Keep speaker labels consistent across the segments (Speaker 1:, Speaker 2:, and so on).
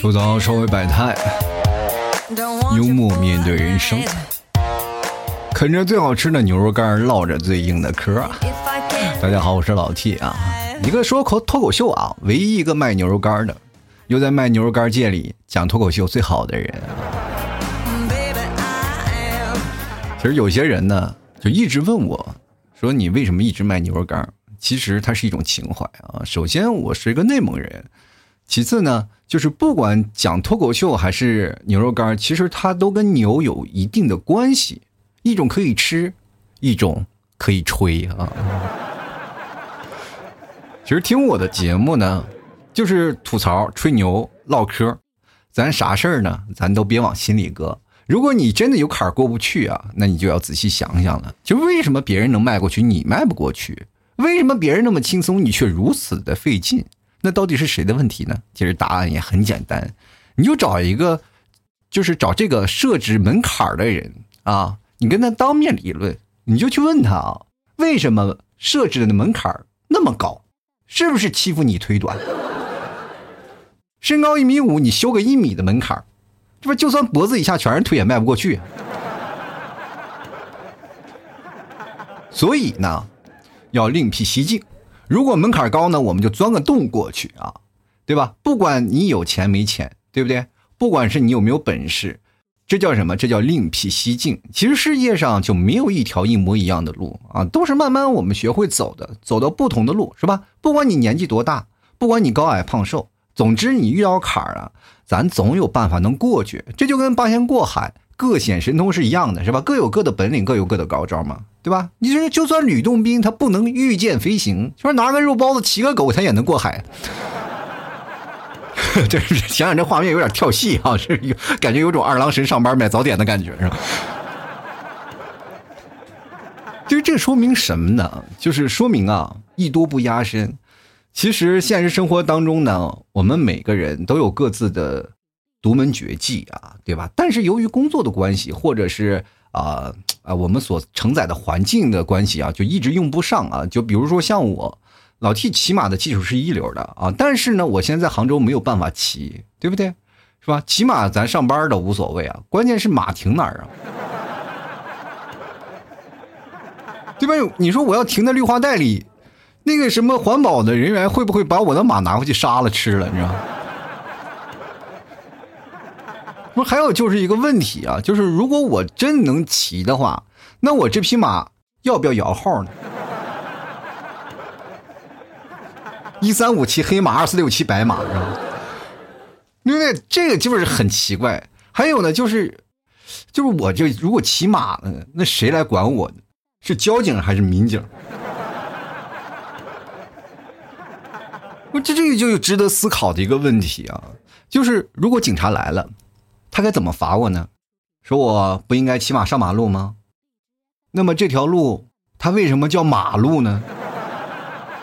Speaker 1: 吐槽稍微百态，幽默面对人生，啃着最好吃的牛肉干，唠着最硬的嗑。大家好，我是老 T 啊，一个说口脱口秀啊，唯一一个卖牛肉干的，又在卖牛肉干界里讲脱口秀最好的人。其实有些人呢，就一直问我，说你为什么一直卖牛肉干？其实它是一种情怀啊。首先，我是一个内蒙人；其次呢，就是不管讲脱口秀还是牛肉干，其实它都跟牛有一定的关系。一种可以吃，一种可以吹啊。其实听我的节目呢，就是吐槽、吹牛、唠嗑，咱啥事儿呢，咱都别往心里搁。如果你真的有坎儿过不去啊，那你就要仔细想想了。就为什么别人能迈过去，你迈不过去？为什么别人那么轻松，你却如此的费劲？那到底是谁的问题呢？其实答案也很简单，你就找一个，就是找这个设置门槛的人啊，你跟他当面理论，你就去问他啊，为什么设置的门槛那么高？是不是欺负你腿短？身高一米五，你修个一米的门槛这不就算脖子以下全是腿也迈不过去。所以呢。要另辟蹊径，如果门槛高呢，我们就钻个洞过去啊，对吧？不管你有钱没钱，对不对？不管是你有没有本事，这叫什么？这叫另辟蹊径。其实世界上就没有一条一模一样的路啊，都是慢慢我们学会走的，走到不同的路，是吧？不管你年纪多大，不管你高矮胖瘦，总之你遇到坎儿了，咱总有办法能过去。这就跟八仙过海。各显神通是一样的，是吧？各有各的本领，各有各的高招嘛，对吧？你说，就算吕洞宾他不能御剑飞行，说拿个肉包子骑个狗，他也能过海。这是想想这画面有点跳戏啊，是有感觉有种二郎神上班买早点的感觉，是吧？其实这说明什么呢？就是说明啊，艺多不压身。其实现实生活当中呢，我们每个人都有各自的。独门绝技啊，对吧？但是由于工作的关系，或者是啊啊我们所承载的环境的关系啊，就一直用不上啊。就比如说像我，老 T 骑马的技术是一流的啊，但是呢，我现在在杭州没有办法骑，对不对？是吧？骑马咱上班的无所谓啊，关键是马停哪儿啊？对吧？你说我要停在绿化带里，那个什么环保的人员会不会把我的马拿回去杀了吃了？你知道？还有就是一个问题啊，就是如果我真能骑的话，那我这匹马要不要摇号呢？一三五骑黑马，二四六骑白马，是吧？因为这个就是很奇怪。还有呢，就是，就是我这如果骑马呢，那谁来管我？是交警还是民警？我这这个就值得思考的一个问题啊，就是如果警察来了。他该怎么罚我呢？说我不应该骑马上马路吗？那么这条路它为什么叫马路呢？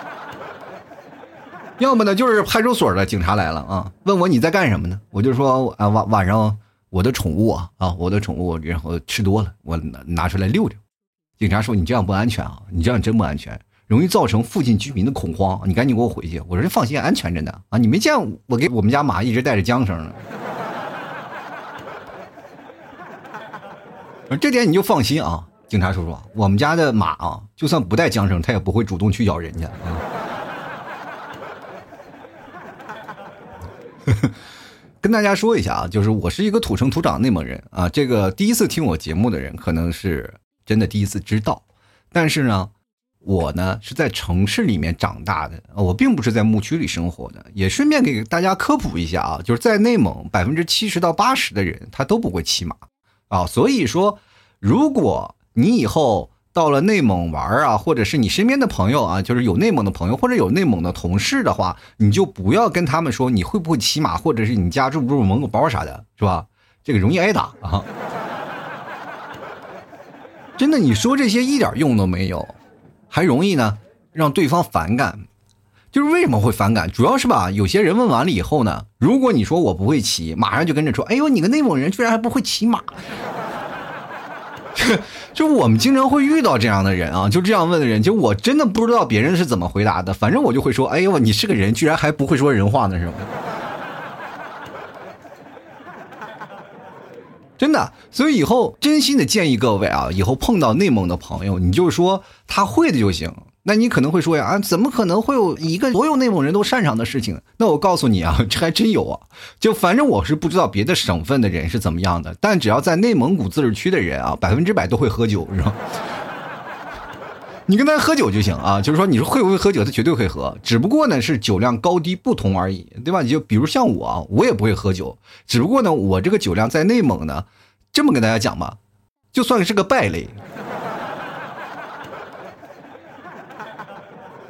Speaker 1: 要么呢就是派出所的警察来了啊，问我你在干什么呢？我就说啊晚晚上我的宠物啊啊我的宠物然后吃多了，我拿拿出来遛遛。警察说你这样不安全啊，你这样真不安全，容易造成附近居民的恐慌，你赶紧给我回去。我说放心，安全着呢啊，你没见我给我们家马一直带着缰绳呢。这点你就放心啊，警察叔叔，我们家的马啊，就算不带缰绳，它也不会主动去咬人家啊。跟大家说一下啊，就是我是一个土生土长内蒙人啊，这个第一次听我节目的人可能是真的第一次知道，但是呢，我呢是在城市里面长大的，我并不是在牧区里生活的，也顺便给大家科普一下啊，就是在内蒙百分之七十到八十的人他都不会骑马。啊，所以说，如果你以后到了内蒙玩啊，或者是你身边的朋友啊，就是有内蒙的朋友或者有内蒙的同事的话，你就不要跟他们说你会不会骑马，或者是你家住不住蒙古包啥的，是吧？这个容易挨打啊！真的，你说这些一点用都没有，还容易呢让对方反感。就是为什么会反感？主要是吧有些人问完了以后呢如果你说我不会骑马上就跟着说哎呦你个内蒙人居然还不会骑马。就我们经常会遇到这样的人啊就这样问的人就我真的不知道别人是怎么回答的反正我就会说哎呦你是个人居然还不会说人话呢是吧真的所以以后真心的建议各位啊以后碰到内蒙的朋友你就说他会的就行那你可能会说呀，啊，怎么可能会有一个所有内蒙人都擅长的事情？那我告诉你啊，这还真有啊。就反正我是不知道别的省份的人是怎么样的，但只要在内蒙古自治区的人啊，百分之百都会喝酒，是吧？你跟他喝酒就行啊，就是说你说会不会喝酒，他绝对会喝，只不过呢是酒量高低不同而已，对吧？你就比如像我，我也不会喝酒，只不过呢我这个酒量在内蒙呢，这么跟大家讲吧，就算是个败类。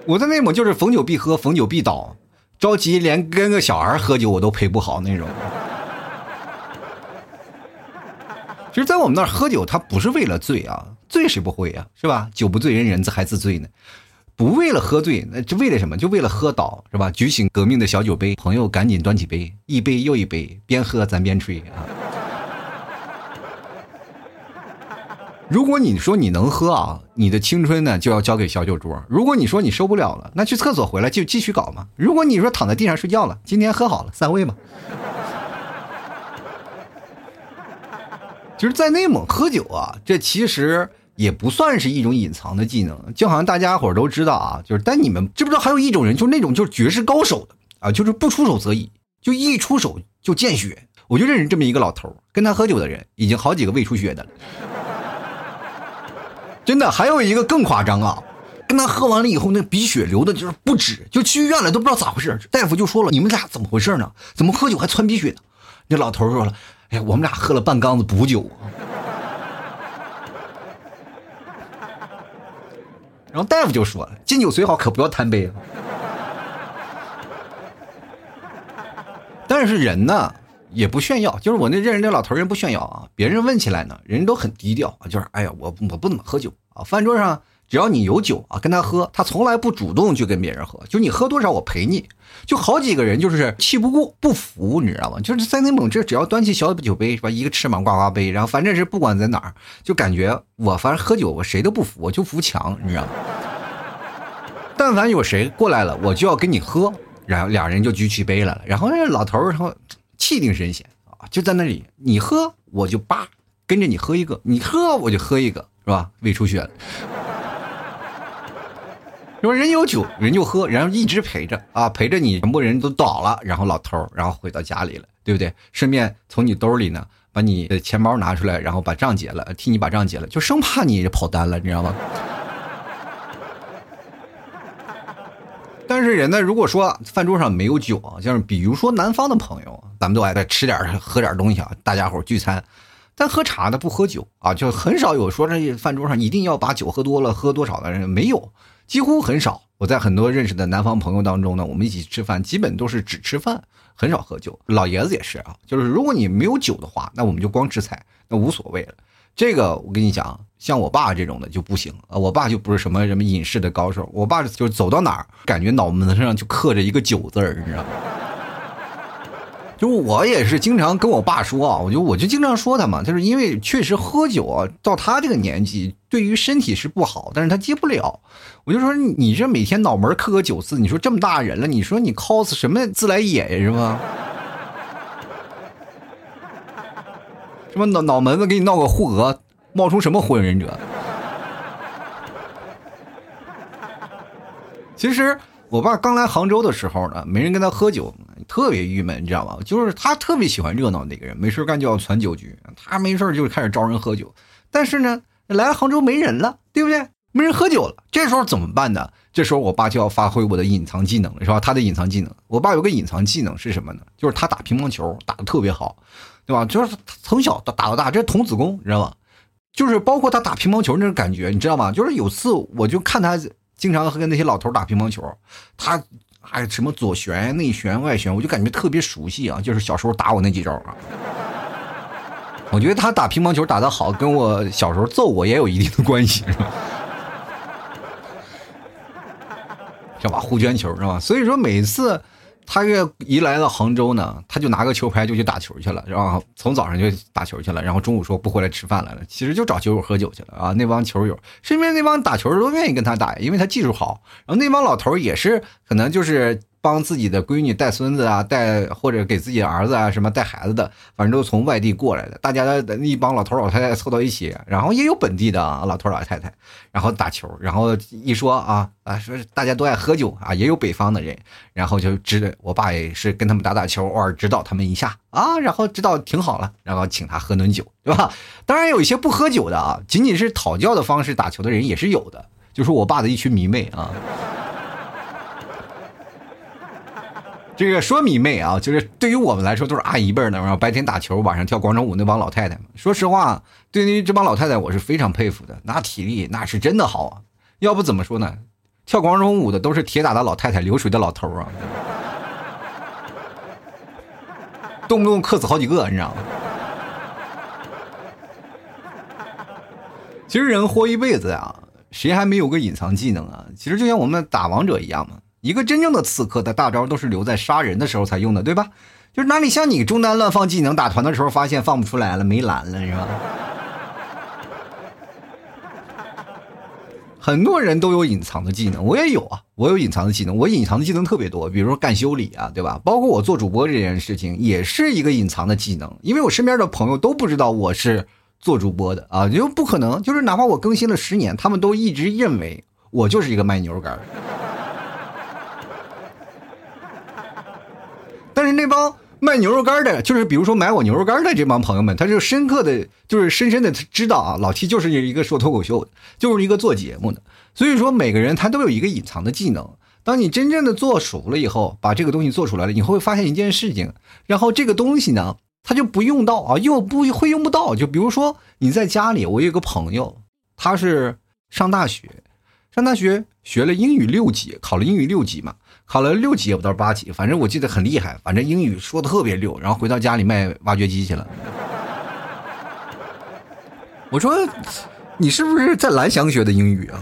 Speaker 1: 我在内蒙就是逢酒必喝，逢酒必倒，着急连跟个小孩喝酒我都陪不好那种。其实，在我们那儿喝酒，他不是为了醉啊，醉谁不会呀，是吧？酒不醉人人自还自醉呢，不为了喝醉，那就为了什么？就为了喝倒，是吧？举起革命的小酒杯，朋友赶紧端起杯，一杯又一杯，边喝咱边吹啊。如果你说你能喝啊，你的青春呢就要交给小酒桌。如果你说你受不了了，那去厕所回来就继续搞嘛。如果你说躺在地上睡觉了，今天喝好了，散会吧。就是在内蒙喝酒啊，这其实也不算是一种隐藏的技能，就好像大家伙都知道啊。就是但你们知不知道还有一种人，就是那种就是绝世高手的啊，就是不出手则已，就一出手就见血。我就认识这么一个老头，跟他喝酒的人已经好几个胃出血的了。真的，还有一个更夸张啊！跟他喝完了以后，那鼻血流的就是不止，就去医院了，都不知道咋回事。大夫就说了：“你们俩怎么回事呢？怎么喝酒还窜鼻血呢？”那老头说了：“哎，我们俩喝了半缸子补酒。”然后大夫就说了：“敬酒虽好，可不要贪杯啊。”但是人呢？也不炫耀，就是我那认识那老头人不炫耀啊。别人问起来呢，人都很低调啊。就是哎呀，我我不怎么喝酒啊。饭桌上只要你有酒啊，跟他喝，他从来不主动去跟别人喝。就你喝多少，我陪你。就好几个人就是气不过不服，你知道吗？就是在内蒙这，只要端起小酒杯是吧，一个翅膀呱呱杯，然后反正是不管在哪儿，就感觉我反正喝酒我谁都不服，我就服强，你知道吗？但凡有谁过来了，我就要跟你喝，然后俩人就举起杯来了。然后那老头儿然后。气定神闲啊，就在那里，你喝我就叭跟着你喝一个，你喝我就喝一个，是吧？胃出血了，说人有酒人就喝，然后一直陪着啊，陪着你全部人都倒了，然后老头然后回到家里了，对不对？顺便从你兜里呢把你的钱包拿出来，然后把账结了，替你把账结了，就生怕你跑单了，你知道吗？但是人呢，如果说饭桌上没有酒啊，像是比如说南方的朋友，咱们都爱在吃点喝点东西啊，大家伙聚餐，但喝茶的不喝酒啊，就很少有说这饭桌上一定要把酒喝多了喝多少的人没有，几乎很少。我在很多认识的南方朋友当中呢，我们一起吃饭，基本都是只吃饭，很少喝酒。老爷子也是啊，就是如果你没有酒的话，那我们就光吃菜，那无所谓了。这个我跟你讲，像我爸这种的就不行啊！我爸就不是什么什么隐士的高手，我爸就走到哪儿，感觉脑门子上就刻着一个酒字儿，你知道吗？就我也是经常跟我爸说啊，我就我就经常说他嘛，就是因为确实喝酒啊，到他这个年纪对于身体是不好，但是他戒不了。我就说你这每天脑门刻个酒字，你说这么大人了，你说你 cos 什么自来也呀，是吗？什么脑脑门子给你闹个护额，冒充什么火影忍者？其实我爸刚来杭州的时候呢，没人跟他喝酒，特别郁闷，你知道吗？就是他特别喜欢热闹的那个人，没事干就要攒酒局，他没事就开始招人喝酒。但是呢，来杭州没人了，对不对？没人喝酒了，这时候怎么办呢？这时候我爸就要发挥我的隐藏技能了，是吧？他的隐藏技能，我爸有个隐藏技能是什么呢？就是他打乒乓球打的特别好。对吧？就是从小打打到大，这是童子功，你知道吗？就是包括他打乒乓球那种感觉，你知道吗？就是有次我就看他经常和那些老头打乒乓球，他哎什么左旋、内旋、外旋，我就感觉特别熟悉啊。就是小时候打我那几招啊。我觉得他打乒乓球打得好，跟我小时候揍我也有一定的关系，是吧？是吧？护圈球是吧？所以说每次。他这一来到杭州呢，他就拿个球拍就去打球去了，然后从早上就打球去了，然后中午说不回来吃饭来了，其实就找球友喝酒去了啊。那帮球友身边那帮打球的都愿意跟他打，因为他技术好。然后那帮老头也是可能就是。帮自己的闺女带孙子啊，带或者给自己儿子啊什么带孩子的，反正都从外地过来的，大家的一帮老头老太太凑到一起，然后也有本地的啊老头老太太，然后打球，然后一说啊啊说大家都爱喝酒啊，也有北方的人，然后就指我爸也是跟他们打打球，偶尔指导他们一下啊，然后指导挺好了，然后请他喝顿酒，对吧？当然有一些不喝酒的啊，仅仅是讨教的方式打球的人也是有的，就是我爸的一群迷妹啊。这个说迷妹啊，就是对于我们来说都是阿姨辈的，然后白天打球，晚上跳广场舞那帮老太太。说实话，对于这帮老太太，我是非常佩服的，那体力那是真的好啊。要不怎么说呢？跳广场舞的都是铁打的老太太，流水的老头啊，动不动克死好几个，你知道吗？其实人活一辈子啊，谁还没有个隐藏技能啊？其实就像我们打王者一样嘛。一个真正的刺客的大招都是留在杀人的时候才用的，对吧？就是哪里像你中单乱放技能打团的时候，发现放不出来了，没蓝了，是吧？很多人都有隐藏的技能，我也有啊，我有隐藏的技能，我隐藏的技能特别多，比如说干修理啊，对吧？包括我做主播这件事情，也是一个隐藏的技能，因为我身边的朋友都不知道我是做主播的啊，就不可能，就是哪怕我更新了十年，他们都一直认为我就是一个卖牛肉干但是那帮卖牛肉干的，就是比如说买我牛肉干的这帮朋友们，他就深刻的，就是深深的知道啊，老七就是一个说脱口秀的，就是一个做节目的。所以说每个人他都有一个隐藏的技能。当你真正的做熟了以后，把这个东西做出来了，你会发现一件事情，然后这个东西呢，他就不用到啊，又不会用不到。就比如说你在家里，我有个朋友，他是上大学，上大学学了英语六级，考了英语六级嘛。考了六级也不到八级，反正我记得很厉害。反正英语说的特别溜，然后回到家里卖挖掘机去了。我说，你是不是在蓝翔学的英语啊？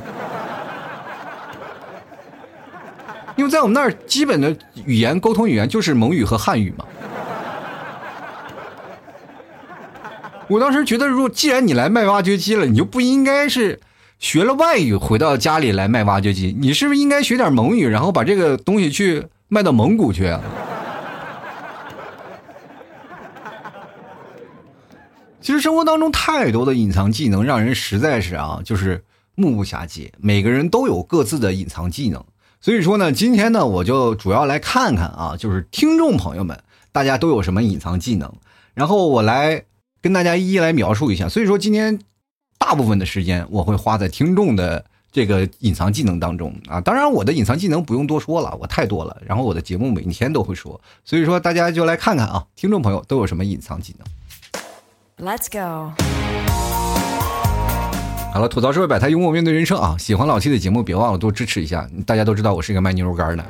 Speaker 1: 因为在我们那儿，基本的语言沟通语言就是蒙语和汉语嘛。我当时觉得，如果既然你来卖挖掘机了，你就不应该是。学了外语回到家里来卖挖掘机，你是不是应该学点蒙语，然后把这个东西去卖到蒙古去啊？其实生活当中太多的隐藏技能，让人实在是啊，就是目不暇接。每个人都有各自的隐藏技能，所以说呢，今天呢，我就主要来看看啊，就是听众朋友们，大家都有什么隐藏技能，然后我来跟大家一一来描述一下。所以说今天。大部分的时间我会花在听众的这个隐藏技能当中啊，当然我的隐藏技能不用多说了，我太多了。然后我的节目每天都会说，所以说大家就来看看啊，听众朋友都有什么隐藏技能。Let's go。好了，吐槽社会百态，幽默面对人生啊！喜欢老七的节目，别忘了多支持一下。大家都知道我是一个卖牛肉干的。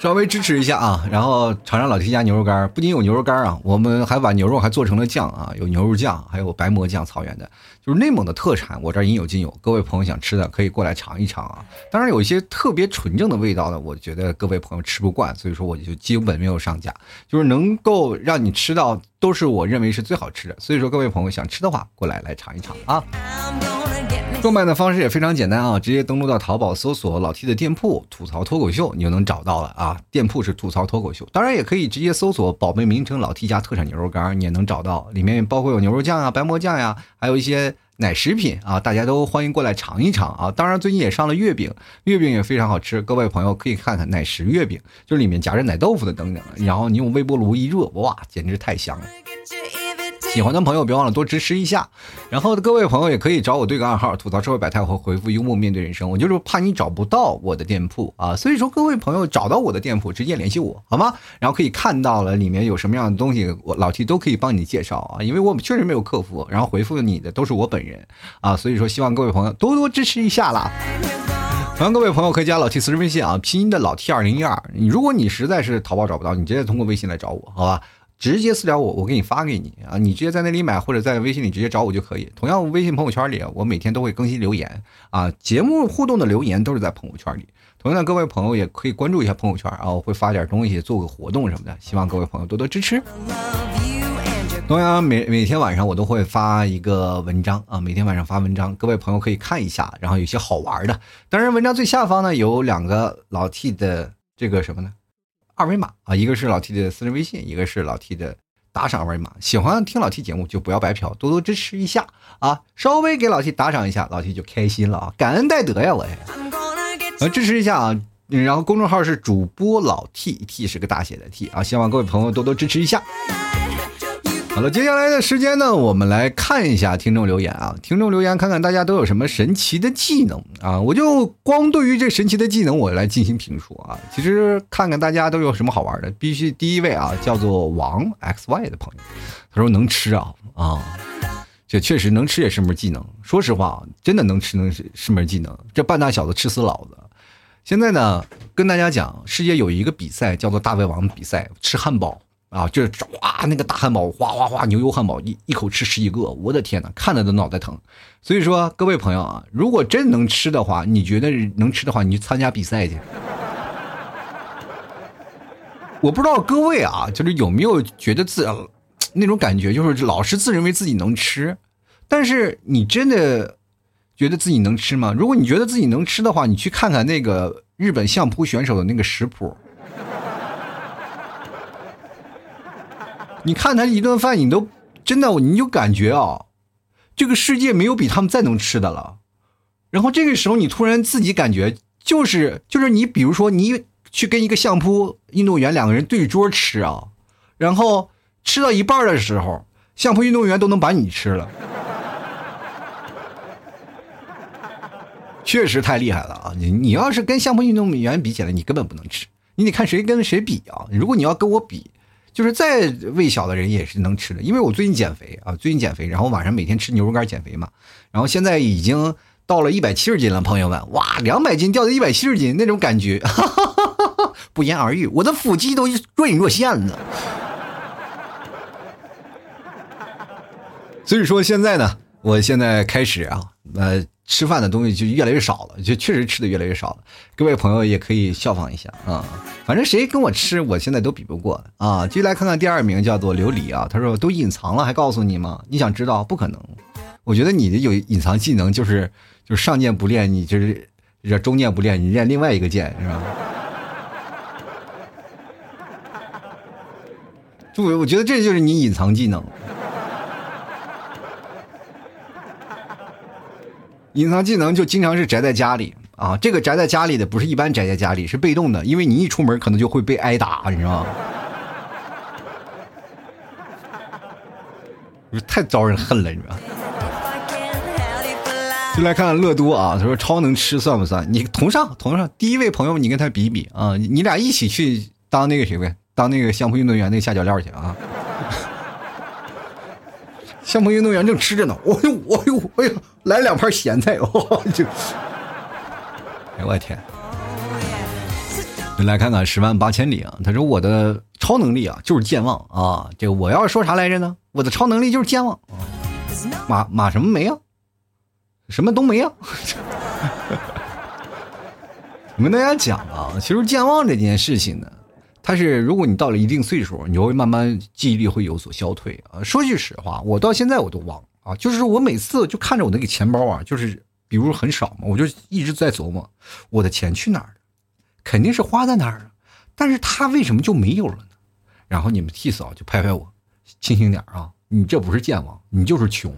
Speaker 1: 稍微支持一下啊，然后尝尝老 T 家牛肉干，不仅有牛肉干啊，我们还把牛肉还做成了酱啊，有牛肉酱，还有白馍酱，草原的，就是内蒙的特产，我这儿应有尽有。各位朋友想吃的可以过来尝一尝啊。当然有一些特别纯正的味道呢，我觉得各位朋友吃不惯，所以说我就基本没有上架，就是能够让你吃到都是我认为是最好吃的。所以说各位朋友想吃的话，过来来尝一尝啊。购买的方式也非常简单啊，直接登录到淘宝搜索老 T 的店铺“吐槽脱口秀”，你就能找到了啊。店铺是“吐槽脱口秀”，当然也可以直接搜索宝贝名称“老 T 家特产牛肉干”，你也能找到。里面包括有牛肉酱啊、白馍酱呀，还有一些奶食品啊，大家都欢迎过来尝一尝啊。当然最近也上了月饼，月饼也非常好吃，各位朋友可以看看奶食月饼，就是里面夹着奶豆腐的等等，然后你用微波炉一热，哇，简直太香了。喜欢的朋友别忘了多支持一下，然后各位朋友也可以找我对个暗号，吐槽社会百态或回复幽默面对人生。我就是怕你找不到我的店铺啊，所以说各位朋友找到我的店铺直接联系我好吗？然后可以看到了里面有什么样的东西，我老 T 都可以帮你介绍啊，因为我们确实没有客服，然后回复你的都是我本人啊，所以说希望各位朋友多多支持一下啦。欢迎各位朋友可以加老 T 私人微信啊，拼音的老 T 二零一二。你如果你实在是淘宝找不到，你直接通过微信来找我好吧？直接私聊我，我给你发给你啊！你直接在那里买，或者在微信里直接找我就可以。同样，微信朋友圈里，我每天都会更新留言啊，节目互动的留言都是在朋友圈里。同样，各位朋友也可以关注一下朋友圈啊，我会发点东西，做个活动什么的，希望各位朋友多多支持。同样，每每天晚上我都会发一个文章啊，每天晚上发文章，各位朋友可以看一下，然后有些好玩的。当然，文章最下方呢有两个老 T 的这个什么呢？二维码啊，一个是老 T 的私人微信，一个是老 T 的打赏二维码。喜欢听老 T 节目就不要白嫖，多多支持一下啊！稍微给老 T 打赏一下，老 T 就开心了啊！感恩戴德呀，我来支持一下啊！然后公众号是主播老 T，T 是个大写的 T 啊，希望各位朋友多多支持一下。好了，接下来的时间呢，我们来看一下听众留言啊。听众留言，看看大家都有什么神奇的技能啊。我就光对于这神奇的技能，我来进行评述啊。其实看看大家都有什么好玩的。必须第一位啊，叫做王 xy 的朋友，他说能吃啊啊，这确实能吃也是门技能。说实话，真的能吃能是是门技能。这半大小子吃死老子。现在呢，跟大家讲，世界有一个比赛叫做大胃王比赛，吃汉堡。啊，就是哇，那个大汉堡，哗哗哗，牛油汉堡一一口吃十几个，我的天哪，看着都脑袋疼。所以说，各位朋友啊，如果真能吃的话，你觉得能吃的话，你去参加比赛去。我不知道各位啊，就是有没有觉得自那种感觉，就是老是自认为自己能吃，但是你真的觉得自己能吃吗？如果你觉得自己能吃的话，你去看看那个日本相扑选手的那个食谱。你看他一顿饭，你都真的，你就感觉啊，这个世界没有比他们再能吃的了。然后这个时候，你突然自己感觉，就是就是你，比如说你去跟一个相扑运动员两个人对桌吃啊，然后吃到一半的时候，相扑运动员都能把你吃了，确实太厉害了啊！你你要是跟相扑运动员比起来，你根本不能吃，你得看谁跟谁比啊。如果你要跟我比。就是再胃小的人也是能吃的，因为我最近减肥啊，最近减肥，然后晚上每天吃牛肉干减肥嘛，然后现在已经到了一百七十斤了，朋友们，哇，两百斤掉到一百七十斤那种感觉，不言而喻，我的腹肌都若隐若现了。所以说现在呢，我现在开始啊，呃。吃饭的东西就越来越少了，就确实吃的越来越少了。各位朋友也可以效仿一下啊，反正谁跟我吃，我现在都比不过啊。继续来看看第二名，叫做琉璃啊。他说都隐藏了还告诉你吗？你想知道？不可能。我觉得你的有隐藏技能就是就是上剑不练，你就是这中剑不练，你练另外一个剑是吧？就我觉得这就是你隐藏技能。隐藏技能就经常是宅在家里啊，这个宅在家里的不是一般宅在家里，是被动的，因为你一出门可能就会被挨打，你知道吗？太招人恨了，你知道就来看看乐多啊，他说超能吃算不算？你同上同上，第一位朋友你跟他比比啊，你俩一起去当那个谁呗，当那个相扑运动员那个下脚料去啊。相扑运动员正吃着呢，我呦我呦哎呦，来两盘咸菜，哦，就，哎我天！你来看看十万八千里啊，他说我的超能力啊就是健忘啊，这个我要说啥来着呢？我的超能力就是健忘啊，马马什么没啊？什么都没啊？我跟大家讲啊，其实健忘这件事情呢。但是，如果你到了一定岁数，你会慢慢记忆力会有所消退啊。说句实话，我到现在我都忘啊。就是我每次就看着我那个钱包啊，就是比如很少嘛，我就一直在琢磨我的钱去哪儿了，肯定是花在哪儿了，但是他为什么就没有了呢？然后你们替嫂就拍拍我，清醒点啊，你这不是健忘，你就是穷。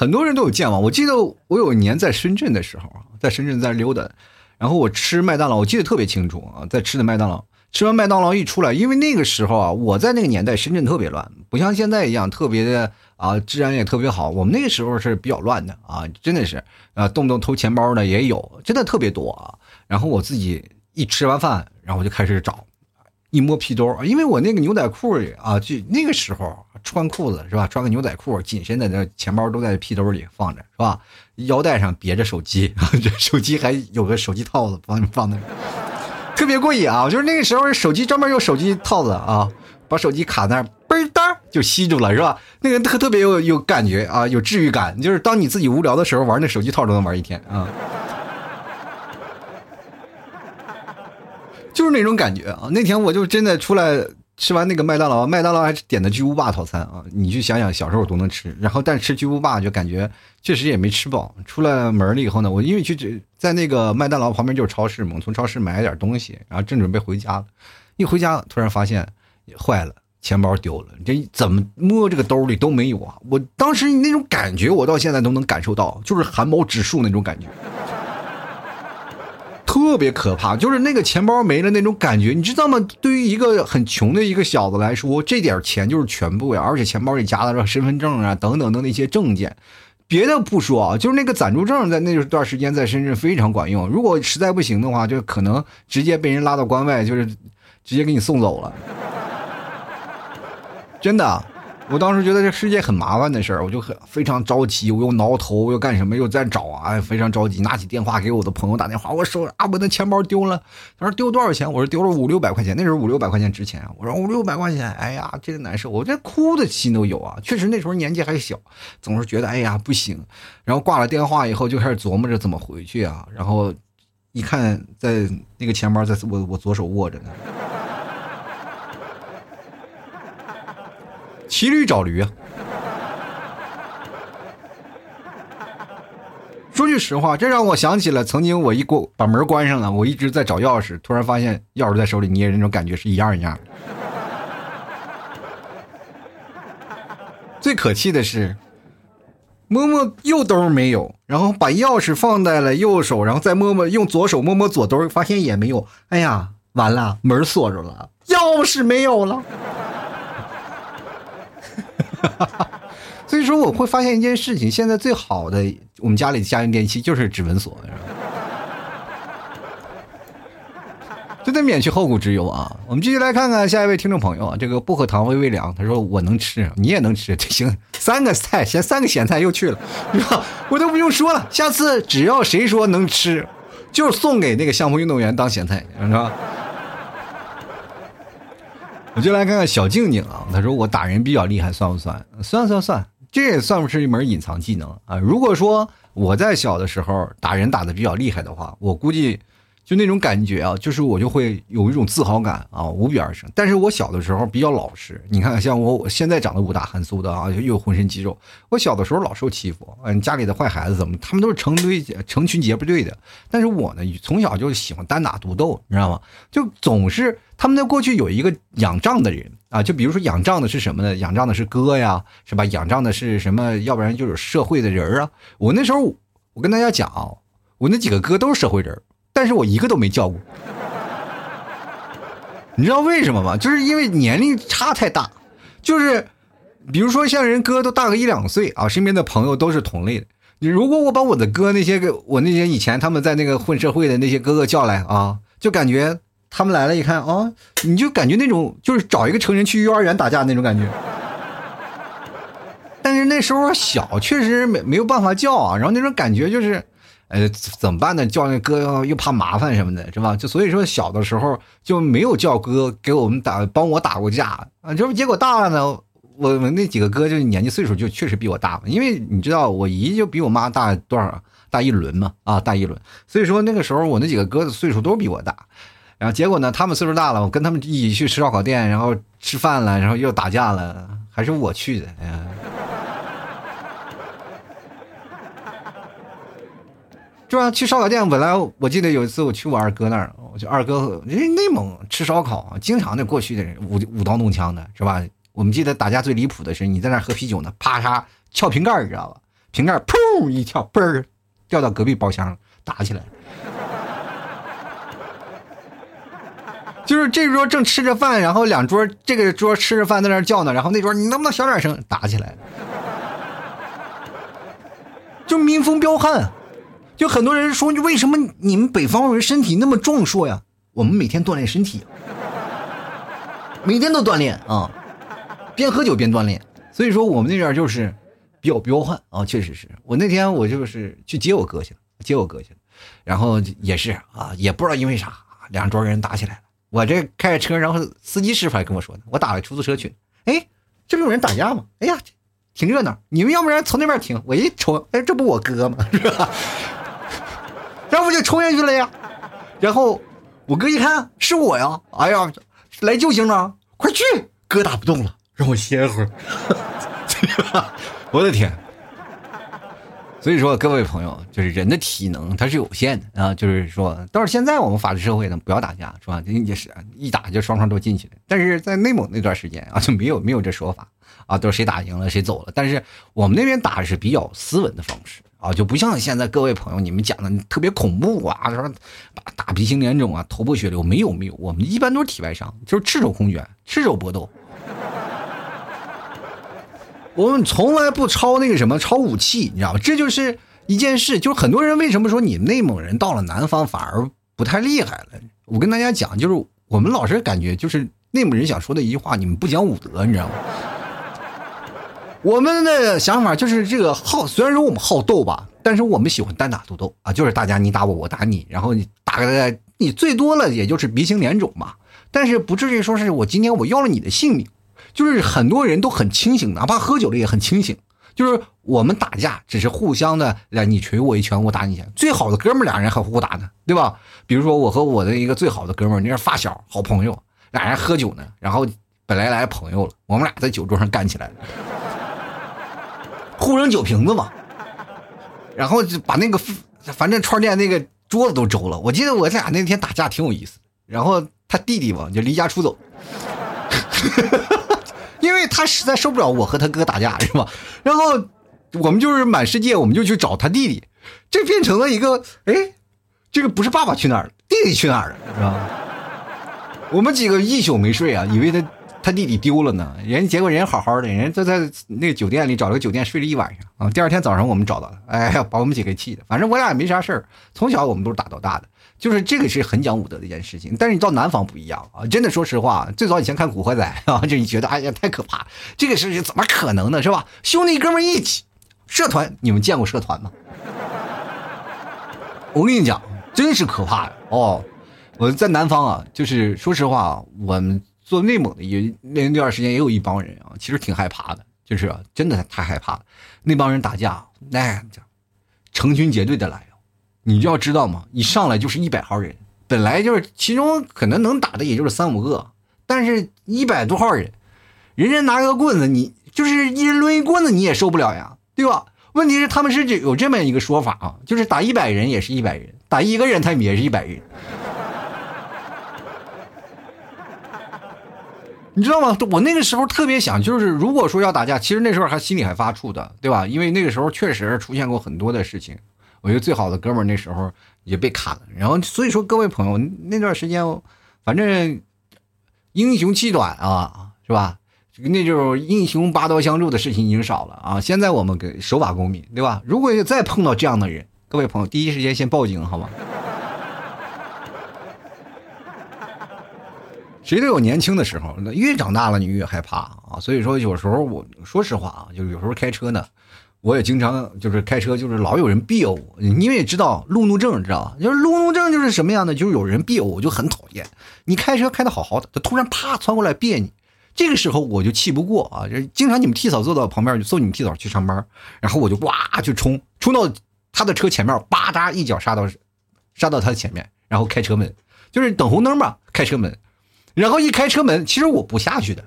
Speaker 1: 很多人都有健忘，我记得我有一年在深圳的时候啊，在深圳在溜达，然后我吃麦当劳，我记得特别清楚啊，在吃的麦当劳，吃完麦当劳一出来，因为那个时候啊，我在那个年代深圳特别乱，不像现在一样特别的啊，治安也特别好，我们那个时候是比较乱的啊，真的是啊，动不动偷钱包的也有，真的特别多啊。然后我自己一吃完饭，然后我就开始找。一摸皮兜，因为我那个牛仔裤啊，就那个时候穿裤子是吧？穿个牛仔裤，紧身的那钱包都在皮兜里放着是吧？腰带上别着手机，这手机还有个手机套子放放那，特别过瘾啊！就是那个时候手机专门有手机套子啊，把手机卡那儿，嘣当就吸住了是吧？那个特特别有有感觉啊，有治愈感，就是当你自己无聊的时候玩那手机套都能玩一天啊。就是那种感觉啊！那天我就真的出来吃完那个麦当劳，麦当劳还是点的巨无霸套餐啊！你去想想，小时候都能吃，然后但吃巨无霸就感觉确实也没吃饱。出了门了以后呢，我因为去在那个麦当劳旁边就是超市嘛，从超市买了点东西，然后正准备回家，一回家突然发现坏了，钱包丢了，这怎么摸这个兜里都没有啊！我当时那种感觉，我到现在都能感受到，就是汗毛直竖那种感觉。特别可怕，就是那个钱包没了那种感觉，你知道吗？对于一个很穷的一个小子来说，这点钱就是全部呀！而且钱包里夹着身份证啊等等的那些证件，别的不说啊，就是那个暂住证在那段时间在深圳非常管用。如果实在不行的话，就可能直接被人拉到关外，就是直接给你送走了，真的。我当时觉得这世界很麻烦的事儿，我就很非常着急，我又挠头，又干什么，又在找啊，非常着急。拿起电话给我的朋友打电话，我说啊，我的钱包丢了。他说丢多少钱？我说丢了五六百块钱。那时候五六百块钱值钱啊。我说五六百块钱，哎呀，这个难受，我这哭的心都有啊。确实那时候年纪还小，总是觉得哎呀不行。然后挂了电话以后，就开始琢磨着怎么回去啊。然后一看，在那个钱包在我我左手握着呢。骑驴找驴啊！说句实话，这让我想起了曾经我一关把门关上了，我一直在找钥匙，突然发现钥匙在手里捏着，那种感觉是一样一样的。最可气的是，摸摸右兜没有，然后把钥匙放在了右手，然后再摸摸用左手摸摸左兜，发现也没有。哎呀，完了，门锁着了，钥匙没有了。所以说，我会发现一件事情：现在最好的我们家里的家用电器就是指纹锁，就得免去后顾之忧啊！我们继续来看看下一位听众朋友啊，这个薄荷糖微微凉，他说我能吃，你也能吃，这行，三个菜，咸三个咸菜又去了，是吧？我都不用说了，下次只要谁说能吃，就送给那个项目运动员当咸菜，是吧？我就来看看小静静啊，他说我打人比较厉害，算不算？算算算，这也算不是一门隐藏技能啊。如果说我在小的时候打人打的比较厉害的话，我估计。就那种感觉啊，就是我就会有一种自豪感啊，无比而生。但是我小的时候比较老实，你看像我，我现在长得五大汉素的啊，又浑身肌肉。我小的时候老受欺负，嗯，家里的坏孩子怎么，他们都是成堆成群结队的。但是我呢，从小就喜欢单打独斗，你知道吗？就总是他们在过去有一个仰仗的人啊，就比如说仰仗的是什么呢？仰仗的是哥呀，是吧？仰仗的是什么？要不然就是社会的人啊。我那时候，我跟大家讲啊，我那几个哥都是社会人。但是我一个都没叫过，你知道为什么吗？就是因为年龄差太大，就是，比如说像人哥都大个一两岁啊，身边的朋友都是同类的。你如果我把我的哥那些个我那些以前他们在那个混社会的那些哥哥叫来啊，就感觉他们来了，一看啊，你就感觉那种就是找一个成人去幼儿园打架那种感觉。但是那时候小，确实没没有办法叫啊，然后那种感觉就是。呃，怎么办呢？叫那哥又怕麻烦什么的，是吧？就所以说小的时候就没有叫哥给我们打，帮我打过架啊。就是结果大了呢，我们那几个哥就年纪岁数就确实比我大嘛。因为你知道我姨就比我妈大多少，大一轮嘛，啊，大一轮。所以说那个时候我那几个哥的岁数都比我大，然后结果呢，他们岁数大了，我跟他们一起去吃烧烤店，然后吃饭了，然后又打架了，还是我去的，哎呀。是吧？去烧烤店，本来我记得有一次我去我二哥那儿，我就二哥人内蒙吃烧烤，经常的过去的人舞舞刀弄枪的，是吧？我们记得打架最离谱的是你在那喝啤酒呢，啪嚓撬瓶盖，你知道吧？瓶盖砰一撬，嘣儿掉到隔壁包厢，打起来。就是这桌正吃着饭，然后两桌这个桌吃着饭在那叫呢，然后那桌你能不能小点声？打起来，就民风彪悍。就很多人说，你为什么你们北方人身体那么壮硕呀？我们每天锻炼身体，每天都锻炼啊，边喝酒边锻炼。所以说我们那边就是比较彪悍啊，确实是我那天我就是去接我哥去了，接我哥去了，然后也是啊，也不知道因为啥，两桌人打起来了。我这开着车，然后司机师傅还跟我说呢，我打个出租车去，哎，这不有人打架吗？哎呀，挺热闹，你们要不然从那边停，我一瞅，哎，这不我哥吗？是吧？然后我就冲下去了呀，然后我哥一看是我呀，哎呀，来救星了，快去！哥打不动了，让我歇会儿。我的天！所以说，各位朋友，就是人的体能它是有限的啊。就是说，到是现在我们法治社会呢，不要打架，是吧？也是一打就双方都进去了。但是在内蒙那段时间啊，就没有没有这说法啊，都是谁打赢了谁走了。但是我们那边打是比较斯文的方式啊，就不像现在各位朋友你们讲的特别恐怖啊，说打鼻青脸肿啊，头破血流，没有没有，我们一般都是体外伤，就是赤手空拳，赤手搏斗。我们从来不抄那个什么抄武器，你知道吗？这就是一件事。就是很多人为什么说你内蒙人到了南方反而不太厉害了？我跟大家讲，就是我们老是感觉就是内蒙人想说的一句话：你们不讲武德，你知道吗？我们的想法就是这个好，虽然说我们好斗吧，但是我们喜欢单打独斗啊，就是大家你打我，我打你，然后你打个你最多了也就是鼻青脸肿嘛，但是不至于说是我今天我要了你的性命。就是很多人都很清醒，哪怕喝酒了也很清醒。就是我们打架只是互相的，来你捶我一拳，我打你一拳。最好的哥们俩人还互打呢，对吧？比如说我和我的一个最好的哥们，那是发小、好朋友，俩人喝酒呢，然后本来来朋友了，我们俩在酒桌上干起来了，互扔酒瓶子嘛，然后就把那个反正串店那个桌子都周了。我记得我俩那天打架挺有意思，然后他弟弟嘛就离家出走。因为他实在受不了我和他哥打架，是吧？然后我们就是满世界，我们就去找他弟弟，这变成了一个哎，这个不是爸爸去哪儿，弟弟去哪儿了，是吧？我们几个一宿没睡啊，以为他他弟弟丢了呢。人结果人好好的，人就在那个酒店里找了个酒店睡了一晚上啊。第二天早上我们找到了，哎呀，把我们几个气的。反正我俩也没啥事儿，从小我们都是打到大的。就是这个是很讲武德的一件事情，但是你到南方不一样啊！真的，说实话，最早以前看《古惑仔》啊，就你觉得哎呀太可怕，这个事情怎么可能呢？是吧？兄弟哥们一起，社团，你们见过社团吗？我跟你讲，真是可怕哦！我在南方啊，就是说实话，我们做内蒙的也那那段时间也有一帮人啊，其实挺害怕的，就是真的太害怕了。那帮人打架，那成群结队的来。你就要知道嘛，一上来就是一百号人，本来就是其中可能能打的也就是三五个，但是一百多号人，人家拿个棍子，你就是一人抡一棍子你也受不了呀，对吧？问题是他们是有这么一个说法啊，就是打一百人也是一百人，打一个人他们也是一百人，你知道吗？我那个时候特别想，就是如果说要打架，其实那时候还心里还发怵的，对吧？因为那个时候确实出现过很多的事情。我一个最好的哥们那时候也被砍了，然后所以说各位朋友那段时间，反正英雄气短啊，是吧？那就英雄拔刀相助的事情已经少了啊。现在我们给守法公民，对吧？如果再碰到这样的人，各位朋友第一时间先报警，好吗？谁都有年轻的时候，那越长大了你越害怕啊。所以说有时候我说实话啊，就是有时候开车呢。我也经常就是开车，就是老有人别我，你们也知道路怒症，知道吧？就是路怒症就是什么样的，就是有人别我，我就很讨厌。你开车开的好好的，他突然啪窜过来别你，这个时候我就气不过啊！就经常你们替嫂坐到旁边，就送你们替嫂去上班，然后我就哇就冲冲到他的车前面，吧嗒一脚刹到刹到他的前面，然后开车门，就是等红灯吧，开车门，然后一开车门，其实我不下去的。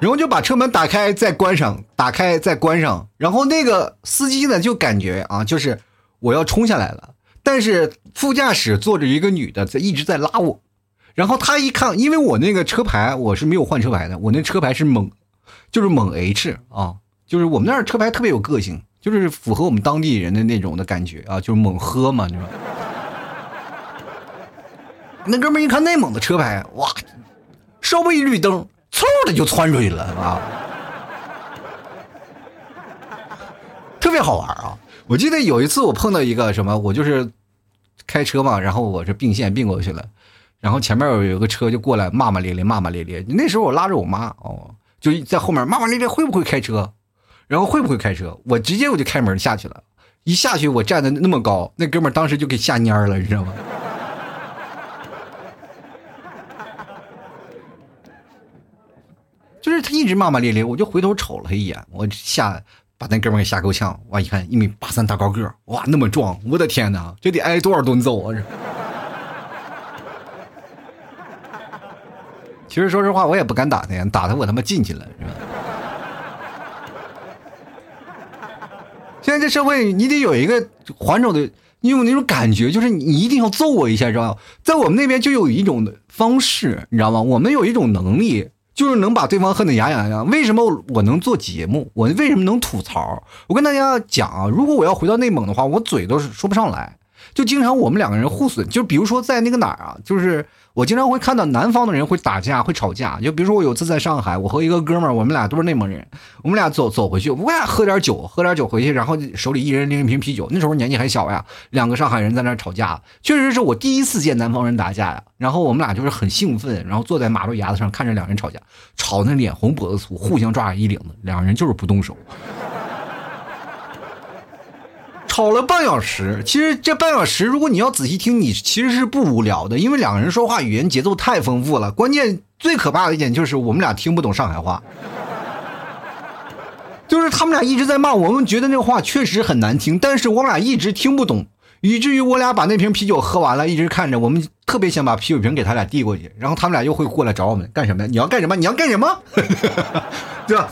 Speaker 1: 然后就把车门打开再关上，打开再关上。然后那个司机呢，就感觉啊，就是我要冲下来了，但是副驾驶坐着一个女的在一直在拉我。然后他一看，因为我那个车牌我是没有换车牌的，我那车牌是猛，就是猛 H 啊，就是我们那儿车牌特别有个性，就是符合我们当地人的那种的感觉啊，就是猛喝嘛，你说。那哥们一看内蒙的车牌，哇，稍微一绿灯。嗖的就窜出去了啊！特别好玩啊！我记得有一次我碰到一个什么，我就是开车嘛，然后我是并线并过去了，然后前面有有个车就过来骂骂咧咧，骂骂咧咧。那时候我拉着我妈哦，就在后面骂骂咧咧，会不会开车？然后会不会开车？我直接我就开门下去了，一下去我站的那么高，那哥们当时就给吓蔫了，你知道吗？就是他一直骂骂咧咧，我就回头瞅了他一眼，我吓把那哥们给吓够呛。哇，一看一米八三大高个，哇，那么壮，我的天哪，这得挨多少顿揍啊！这。其实说实话，我也不敢打他，打他我他妈进去了，是吧？现在这社会，你得有一个还手的，你有那种感觉，就是你一定要揍我一下，知道吗？在我们那边就有一种方式，你知道吗？我们有一种能力，就是能把对方恨得牙痒痒。为什么我能做节目？我为什么能吐槽？我跟大家讲啊，如果我要回到内蒙的话，我嘴都是说不上来。就经常我们两个人互损，就比如说在那个哪儿啊，就是我经常会看到南方的人会打架会吵架。就比如说我有次在上海，我和一个哥们儿，我们俩都是内蒙人，我们俩走走回去，我俩喝点酒，喝点酒回去，然后手里一人拎一瓶啤酒。那时候年纪还小呀，两个上海人在那吵架，确实是我第一次见南方人打架呀。然后我们俩就是很兴奋，然后坐在马路牙子上看着两人吵架，吵得脸红脖子粗，互相抓着衣领子，两人就是不动手。吵了半小时，其实这半小时，如果你要仔细听，你其实是不无聊的，因为两个人说话语言节奏太丰富了。关键最可怕的一点就是我们俩听不懂上海话，就是他们俩一直在骂，我们觉得那个话确实很难听，但是我们俩一直听不懂，以至于我俩把那瓶啤酒喝完了，一直看着，我们特别想把啤酒瓶给他俩递过去，然后他们俩又会过来找我们干什么呀？你要干什么？你要干什么？对吧？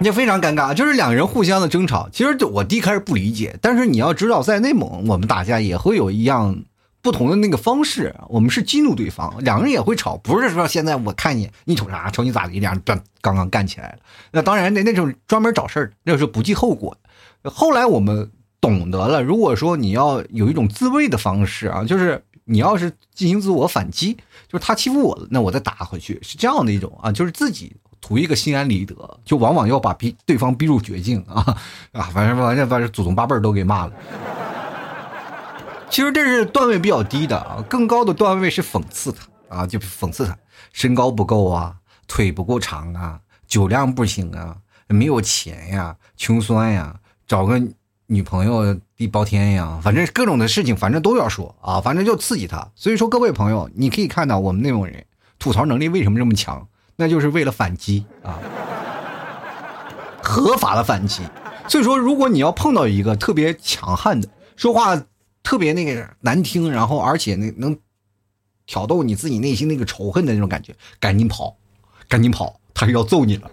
Speaker 1: 也非常尴尬，就是两个人互相的争吵。其实我第一开始不理解，但是你要知道，在内蒙我们打架也会有一样不同的那个方式。我们是激怒对方，两个人也会吵，不是说现在我看你，你瞅啥，瞅你咋的，两人刚刚刚干起来了。那当然，那那种专门找事儿，那是不计后果。后来我们懂得了，如果说你要有一种自卫的方式啊，就是你要是进行自我反击，就是他欺负我了，那我再打回去，是这样的一种啊，就是自己。图一个心安理得，就往往要把逼对方逼入绝境啊 啊！反正反正反正祖宗八辈都给骂了。其实这是段位比较低的啊，更高的段位是讽刺他啊，就讽刺他身高不够啊，腿不够长啊，酒量不行啊，没有钱呀，穷酸呀，找个女朋友地包天呀，反正各种的事情，反正都要说啊，反正就刺激他。所以说，各位朋友，你可以看到我们内蒙人吐槽能力为什么这么强。那就是为了反击啊，合法的反击。所以说，如果你要碰到一个特别强悍的，说话特别那个难听，然后而且那能挑逗你自己内心那个仇恨的那种感觉，赶紧跑，赶紧跑，他是要揍你了，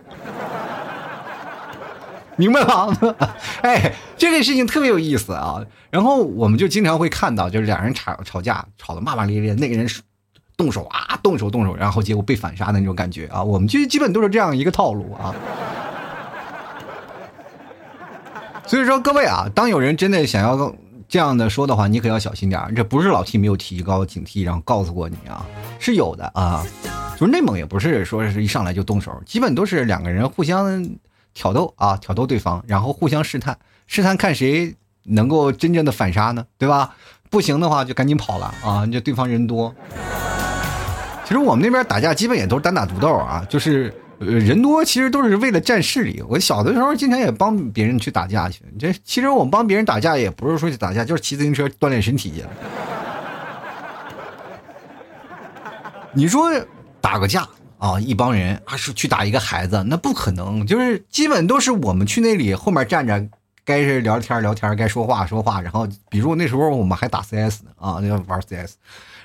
Speaker 1: 明白吗？哎，这个事情特别有意思啊。然后我们就经常会看到，就是两人吵吵架，吵得骂骂咧咧，那个人。动手啊，动手动手，然后结果被反杀的那种感觉啊，我们就基本都是这样一个套路啊。所以说各位啊，当有人真的想要这样的说的话，你可要小心点这不是老 T 没有提高警惕，然后告诉过你啊，是有的啊。就是内蒙也不是说是一上来就动手，基本都是两个人互相挑逗啊，挑逗对方，然后互相试探，试探看谁能够真正的反杀呢，对吧？不行的话就赶紧跑了啊，这对方人多。其实我们那边打架基本也都是单打独斗啊，就是人多，其实都是为了占势力。我小的时候经常也帮别人去打架去。这其实我们帮别人打架也不是说去打架，就是骑自行车锻炼身体去了。你说打个架啊，一帮人还是去打一个孩子，那不可能。就是基本都是我们去那里后面站着，该是聊天聊天，该说话说话。然后比如那时候我们还打 CS 呢啊，那玩 CS。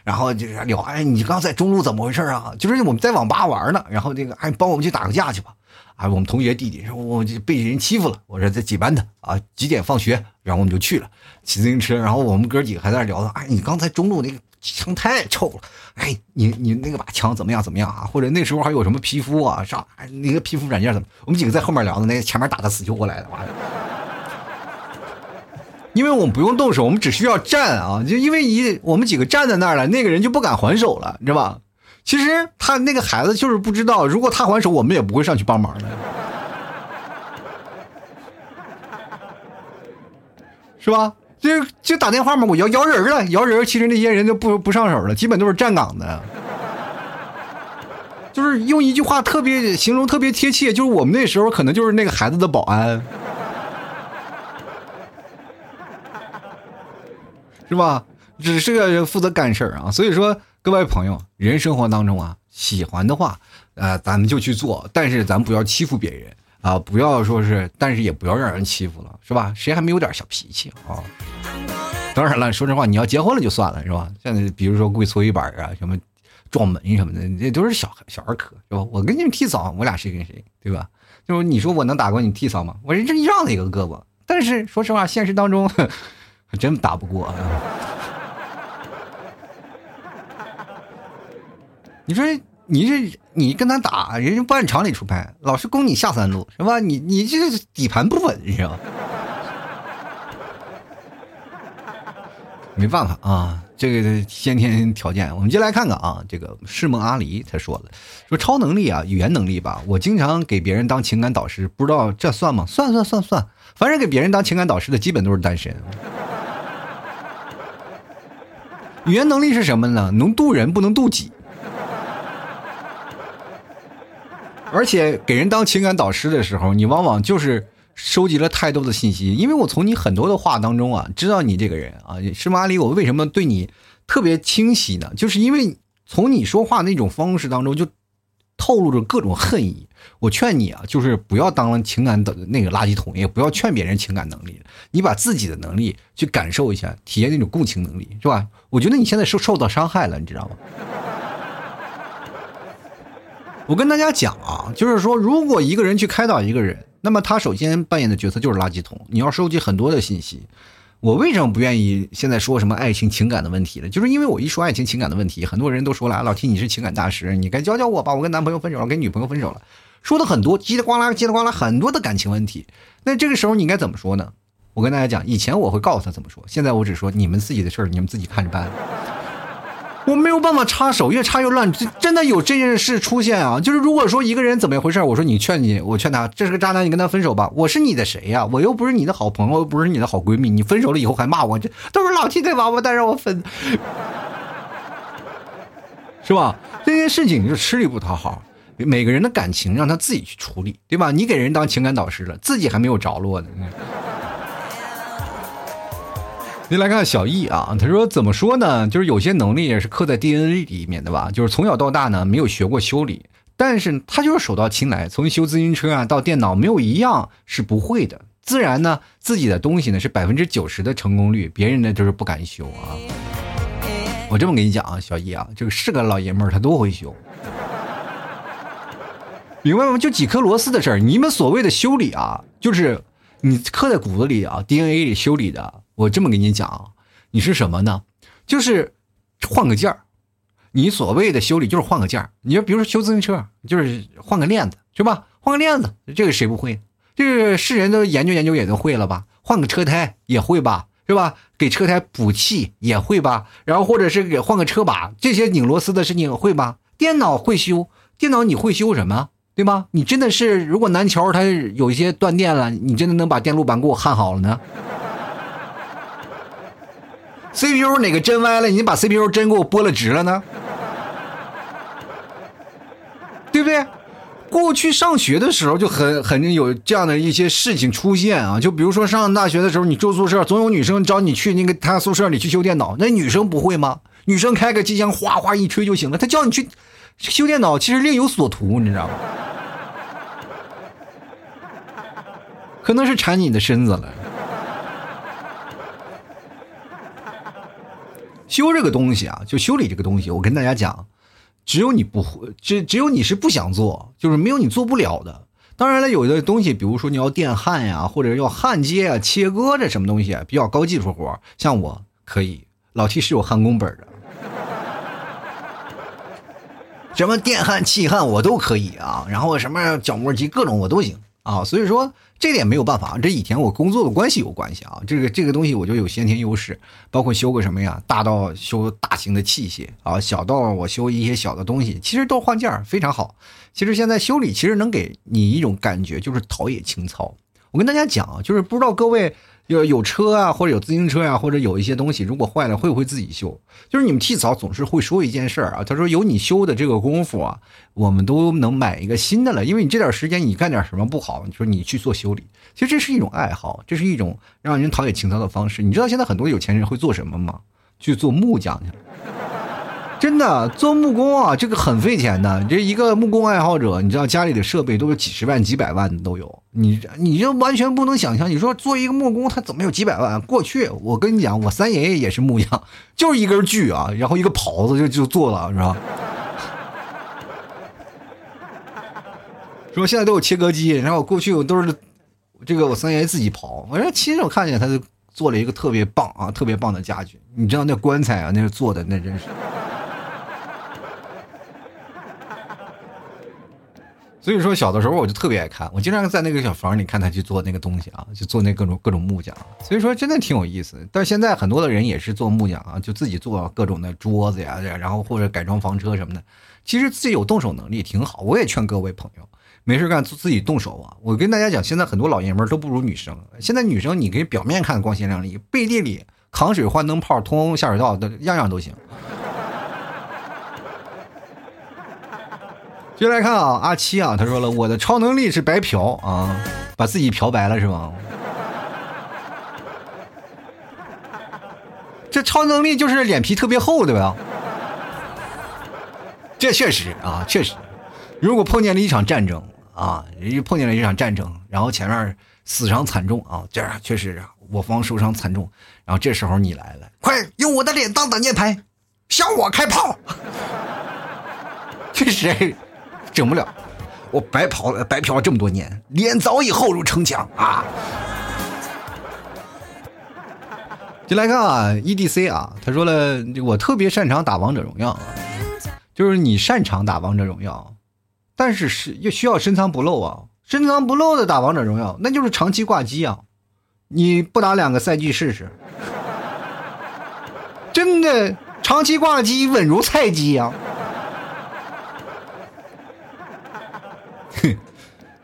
Speaker 1: 然后就是聊，哎，你刚在中路怎么回事啊？就是我们在网吧玩呢，然后这个，哎，帮我们去打个架去吧。啊，我们同学弟弟说，我就被人欺负了。我说在几班的啊？几点放学？然后我们就去了，骑自行车。然后我们哥几个还在那聊呢。哎，你刚才中路那个枪太臭了。哎，你你那个把枪怎么样怎么样啊？或者那时候还有什么皮肤啊？啥？那个皮肤软件怎么？我们几个在后面聊呢，那个前面打的死去活来的，完了。因为我们不用动手，我们只需要站啊！就因为一我们几个站在那儿了，那个人就不敢还手了，你知道吧？其实他那个孩子就是不知道，如果他还手，我们也不会上去帮忙的，是吧？就就打电话嘛，我摇摇人了，摇人，其实那些人都不不上手了，基本都是站岗的，就是用一句话特别形容特别贴切，就是我们那时候可能就是那个孩子的保安。是吧？只是个负责干事儿啊，所以说各位朋友，人生活当中啊，喜欢的话，呃，咱们就去做，但是咱不要欺负别人啊，不要说是，但是也不要让人欺负了，是吧？谁还没有点小脾气啊？当然了，说实话，你要结婚了就算了，是吧？现在比如说跪搓衣板啊，什么撞门什么的，这都是小小儿科，是吧？我跟你们替嫂，我俩谁跟谁，对吧？就是你说我能打过你替嫂吗？我人这一样的一个胳膊，但是说实话，现实当中还真打不过。你说你这你跟他打，人家不按常理出牌，老是攻你下三路，是吧？你你这底盘不稳，是吧？没办法啊，这个先天条件。我们就来看看啊，这个世梦阿离他说了，说超能力啊，语言能力吧。我经常给别人当情感导师，不知道这算吗？算算算算，凡是给别人当情感导师的，基本都是单身。语言能力是什么呢？能渡人，不能渡己。而且给人当情感导师的时候，你往往就是。收集了太多的信息，因为我从你很多的话当中啊，知道你这个人啊，是马？里，我为什么对你特别清晰呢？就是因为从你说话那种方式当中，就透露着各种恨意。我劝你啊，就是不要当情感的那个垃圾桶，也不要劝别人情感能力，你把自己的能力去感受一下，体验那种共情能力，是吧？我觉得你现在受受到伤害了，你知道吗？我跟大家讲啊，就是说，如果一个人去开导一个人。那么他首先扮演的角色就是垃圾桶，你要收集很多的信息。我为什么不愿意现在说什么爱情情感的问题呢？就是因为我一说爱情情感的问题，很多人都说了，老提你是情感大师，你该教教我吧。我跟男朋友分手了，跟女朋友分手了，说的很多，叽里呱啦，叽里呱啦，很多的感情问题。那这个时候你应该怎么说呢？我跟大家讲，以前我会告诉他怎么说，现在我只说你们自己的事儿，你们自己看着办。我没有办法插手，越插越乱。真的有这件事出现啊！就是如果说一个人怎么回事，我说你劝你，我劝他，这是个渣男，你跟他分手吧。我是你的谁呀？我又不是你的好朋友，又不是你的好闺蜜。你分手了以后还骂我，这都是老七对王八蛋让我分，是吧？这件事情就吃力不讨好。每个人的感情让他自己去处理，对吧？你给人当情感导师了，自己还没有着落呢。你来看小易啊，他说怎么说呢？就是有些能力也是刻在 DNA 里面的吧。就是从小到大呢，没有学过修理，但是他就是手到擒来，从修自行车啊到电脑，没有一样是不会的。自然呢，自己的东西呢是百分之九十的成功率，别人呢就是不敢修啊。我这么跟你讲啊，小易啊，这个是个老爷们儿，他都会修，明白吗？就几颗螺丝的事儿，你们所谓的修理啊，就是你刻在骨子里啊，DNA 里修理的。我这么跟你讲，你是什么呢？就是换个件儿。你所谓的修理就是换个件儿。你就比如说修自行车，就是换个链子，是吧？换个链子，这个谁不会？这个是人都研究研究也都会了吧？换个车胎也会吧？是吧？给车胎补气也会吧？然后或者是给换个车把，这些拧螺丝的事情会吧？电脑会修，电脑你会修什么？对吗？你真的是，如果南桥它有一些断电了，你真的能把电路板给我焊好了呢？CPU 哪个针歪了？你把 CPU 针给我拨了直了呢？对不对？过去上学的时候就很很有这样的一些事情出现啊，就比如说上大学的时候，你住宿舍，总有女生找你去那个她宿舍里去修电脑，那女生不会吗？女生开个机箱哗哗一吹就行了，她叫你去修电脑，其实另有所图，你知道吗？可能是馋你的身子了。修这个东西啊，就修理这个东西，我跟大家讲，只有你不会，只只有你是不想做，就是没有你做不了的。当然了，有的东西，比如说你要电焊呀，或者要焊接啊、切割这什么东西，比较高技术活像我可以，老七是有焊工本的，什么电焊、气焊我都可以啊，然后什么角磨机各种我都行啊，所以说。这点没有办法，这以前我工作的关系有关系啊。这个这个东西我就有先天优势，包括修个什么呀，大到修大型的器械啊，小到我修一些小的东西，其实都换件儿非常好。其实现在修理其实能给你一种感觉，就是陶冶情操。我跟大家讲啊，就是不知道各位。有有车啊，或者有自行车呀，或者有一些东西，如果坏了，会不会自己修？就是你们剃草总是会说一件事儿啊，他说有你修的这个功夫啊，我们都能买一个新的了。因为你这点时间，你干点什么不好？你说你去做修理，其实这是一种爱好，这是一种让人陶冶情操的方式。你知道现在很多有钱人会做什么吗？去做木匠去。真的做木工啊，这个很费钱的。这一个木工爱好者，你知道家里的设备都是几十万、几百万的都有。你你就完全不能想象，你说做一个木工，他怎么有几百万？过去我跟你讲，我三爷爷也是木匠，就是一根锯啊，然后一个刨子就就做了，是吧？说现在都有切割机，然后过去我都是这个我三爷爷自己刨。我这亲手看见他就做了一个特别棒啊，特别棒的家具。你知道那棺材啊，那是做的那真是。所以说，小的时候我就特别爱看，我经常在那个小房里看他去做那个东西啊，就做那各种各种木匠。所以说，真的挺有意思。但是现在很多的人也是做木匠啊，就自己做各种的桌子呀，然后或者改装房车什么的。其实自己有动手能力挺好，我也劝各位朋友，没事干自己动手啊。我跟大家讲，现在很多老爷们都不如女生。现在女生你可以表面看光鲜亮丽，背地里扛水换灯泡、通下水道的样样都行。接来看啊，阿七啊，他说了，我的超能力是白嫖啊，把自己嫖白了是吗？这超能力就是脸皮特别厚，对吧？这确实啊，确实，如果碰见了一场战争啊，碰见了一场战争，然后前面死伤惨重啊，这样确实我方受伤惨重，然后这时候你来了，快用我的脸当挡箭牌，向我开炮，确实。整不了，我白跑了，白嫖了这么多年，脸早已厚如城墙啊！进来看啊，E D C 啊，他说了，我特别擅长打王者荣耀，就是你擅长打王者荣耀，但是是又需要深藏不露啊，深藏不露的打王者荣耀，那就是长期挂机啊！你不打两个赛季试试？真的长期挂机稳如菜鸡呀！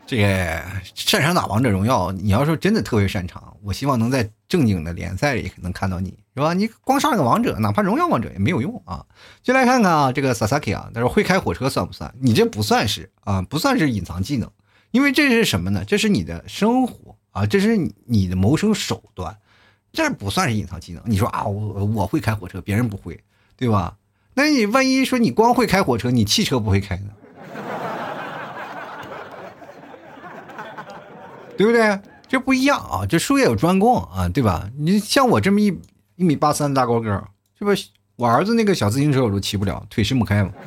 Speaker 1: 这个擅长打王者荣耀，你要说真的特别擅长，我希望能在正经的联赛里能看到你，是吧？你光上个王者，哪怕荣耀王者也没有用啊！就来看看啊，这个 Sasaki 啊，他说会开火车算不算？你这不算是啊，不算是隐藏技能，因为这是什么呢？这是你的生活啊，这是你的谋生手段，这不算是隐藏技能。你说啊，我我会开火车，别人不会，对吧？那你万一说你光会开火车，你汽车不会开呢？对不对？这不一样啊！这术业有专攻啊，对吧？你像我这么一一米八三的大高个，这不我儿子那个小自行车我都骑不了，腿伸不开嘛。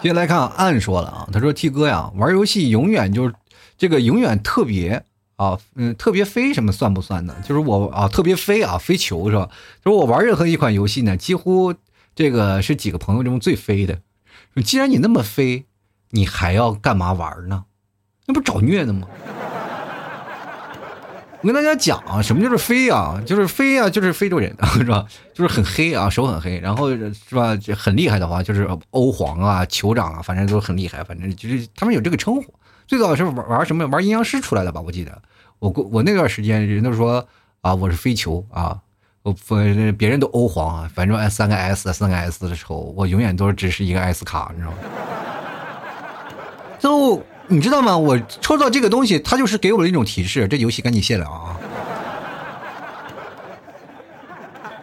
Speaker 1: 接下来看暗说了啊，他说：“T 哥呀，玩游戏永远就是这个永远特别啊，嗯，特别飞什么算不算呢？就是我啊，特别飞啊，飞球是吧？就是我玩任何一款游戏呢，几乎这个是几个朋友中最飞的。既然你那么飞。”你还要干嘛玩呢？那不找虐呢吗？我跟大家讲啊，什么就是飞啊？就是飞啊，就是非洲人啊是吧？就是很黑啊，手很黑，然后是吧？很厉害的话，就是欧皇啊、酋长啊，反正都很厉害。反正就是他们有这个称呼。最早是玩玩什么？玩阴阳师出来的吧？我记得我过我那段时间，人都说啊，我是飞球啊，我别人都欧皇啊，反正三个 S 三个 S 的时候，我永远都只是一个 S 卡，你知道吗？都你知道吗？我抽到这个东西，它就是给我了一种提示，这游戏赶紧卸了啊！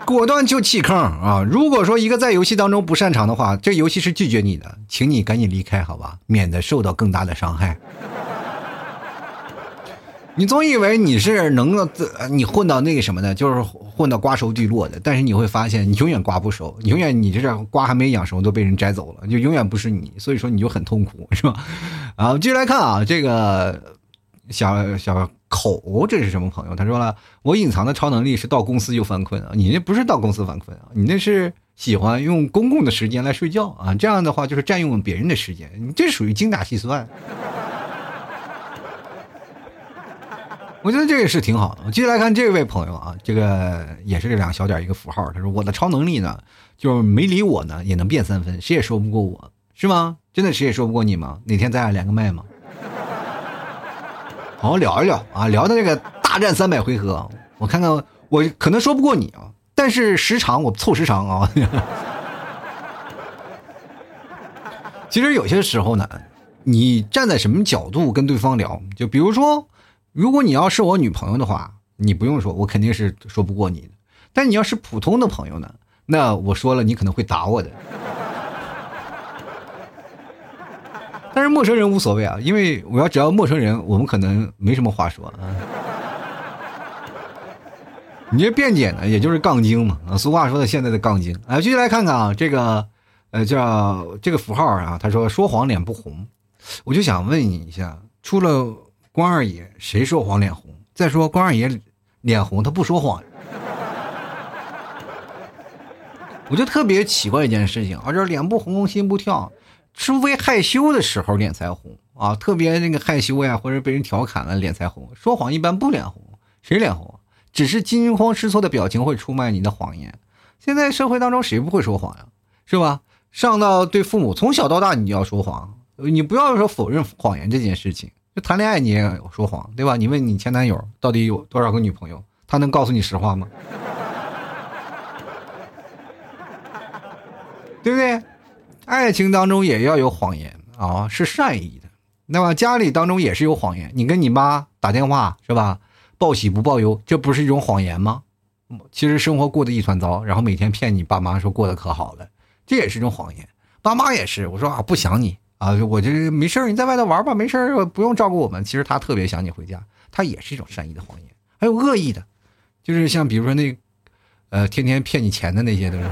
Speaker 1: 果断就弃坑啊！如果说一个在游戏当中不擅长的话，这游戏是拒绝你的，请你赶紧离开，好吧，免得受到更大的伤害。你总以为你是能够你混到那个什么的，就是混到瓜熟蒂落的，但是你会发现你永远瓜不熟，永远你这瓜还没养熟都被人摘走了，就永远不是你，所以说你就很痛苦，是吧？啊，继续来看啊，这个小小口这是什么朋友？他说了，我隐藏的超能力是到公司就犯困啊，你那不是到公司犯困啊，你那是喜欢用公共的时间来睡觉啊，这样的话就是占用别人的时间，你这属于精打细算。我觉得这个是挺好的。我接下来看这位朋友啊，这个也是这两个小点一个符号。他说：“我的超能力呢，就是没理我呢也能变三分，谁也说不过我，是吗？真的谁也说不过你吗？哪天咱俩连个麦吗？好好聊一聊啊，聊的这个大战三百回合，我看看我可能说不过你啊，但是时长我凑时长啊。其实有些时候呢，你站在什么角度跟对方聊，就比如说。”如果你要是我女朋友的话，你不用说，我肯定是说不过你的。但你要是普通的朋友呢，那我说了你可能会打我的。但是陌生人无所谓啊，因为我要只要陌生人，我们可能没什么话说啊。你这辩解呢，也就是杠精嘛啊。俗话说的，现在的杠精。啊，继续来看看啊，这个呃叫这个符号啊，他说说谎脸不红，我就想问你一下，除了关二爷，谁说谎脸红？再说关二爷脸红，他不说谎。我就特别奇怪一件事情啊，就是脸不红心不跳，除非害羞的时候脸才红啊，特别那个害羞呀，或者被人调侃了脸才红。说谎一般不脸红，谁脸红？只是惊慌失措的表情会出卖你的谎言。现在社会当中谁不会说谎呀？是吧？上到对父母，从小到大你就要说谎，你不要说否认谎言这件事情。就谈恋爱你也说谎，对吧？你问你前男友到底有多少个女朋友，他能告诉你实话吗？对不对？爱情当中也要有谎言啊，是善意的。那么家里当中也是有谎言，你跟你妈打电话是吧？报喜不报忧，这不是一种谎言吗？其实生活过得一团糟，然后每天骗你爸妈说过得可好了，这也是一种谎言。爸妈也是，我说啊不想你啊，我这没事你在外头玩吧，没事不用照顾我们。其实他特别想你回家，他也是一种善意的谎言。还有恶意的，就是像比如说那，呃，天天骗你钱的那些都是，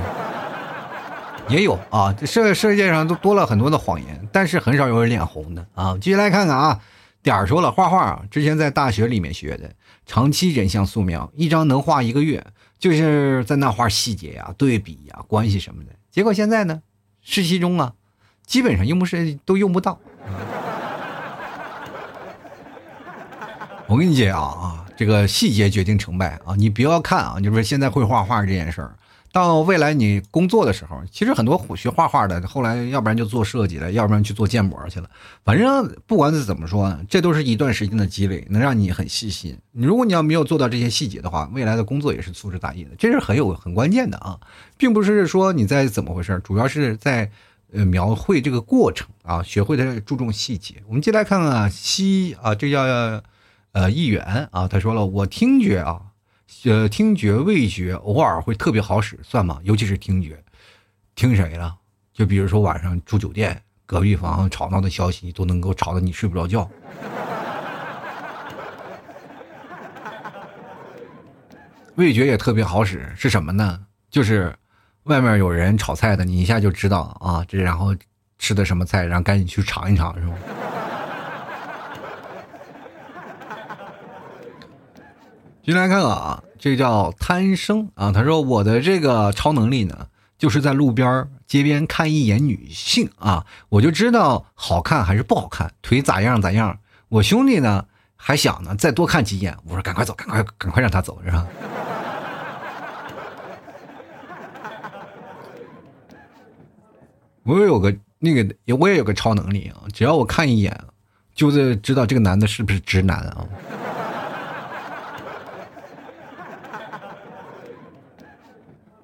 Speaker 1: 也有啊。这世世界上都多了很多的谎言，但是很少有人脸红的啊。继续来看看啊，点儿说了画画啊，之前在大学里面学的。长期人像素描，一张能画一个月，就是在那画细节呀、对比呀、关系什么的。结果现在呢，实习中啊，基本上用不是都用不到。我跟你讲啊，这个细节决定成败啊，你不要看啊，就是现在会画画这件事儿。到未来你工作的时候，其实很多学画画的，后来要不然就做设计了，要不然去做建模去了。反正不管是怎么说呢，这都是一段时间的积累，能让你很细心。你如果你要没有做到这些细节的话，未来的工作也是粗枝大叶的，这是很有很关键的啊，并不是说你在怎么回事，主要是在呃描绘这个过程啊，学会的注重细节。我们接来看看，西啊，这叫呃议员啊，他说了，我听觉啊。呃，听觉、味觉偶尔会特别好使，算吗？尤其是听觉，听谁了？就比如说晚上住酒店，隔壁房吵闹的消息都能够吵得你睡不着觉。味觉也特别好使，是什么呢？就是外面有人炒菜的，你一下就知道啊，这然后吃的什么菜，然后赶紧去尝一尝，是吗？进来看啊，这叫贪生啊。他说我的这个超能力呢，就是在路边街边看一眼女性啊，我就知道好看还是不好看，腿咋样咋样。我兄弟呢还想呢再多看几眼，我说赶快走，赶快赶快让他走，是吧？我也有个那个，我也有个超能力啊，只要我看一眼，就是知道这个男的是不是直男啊。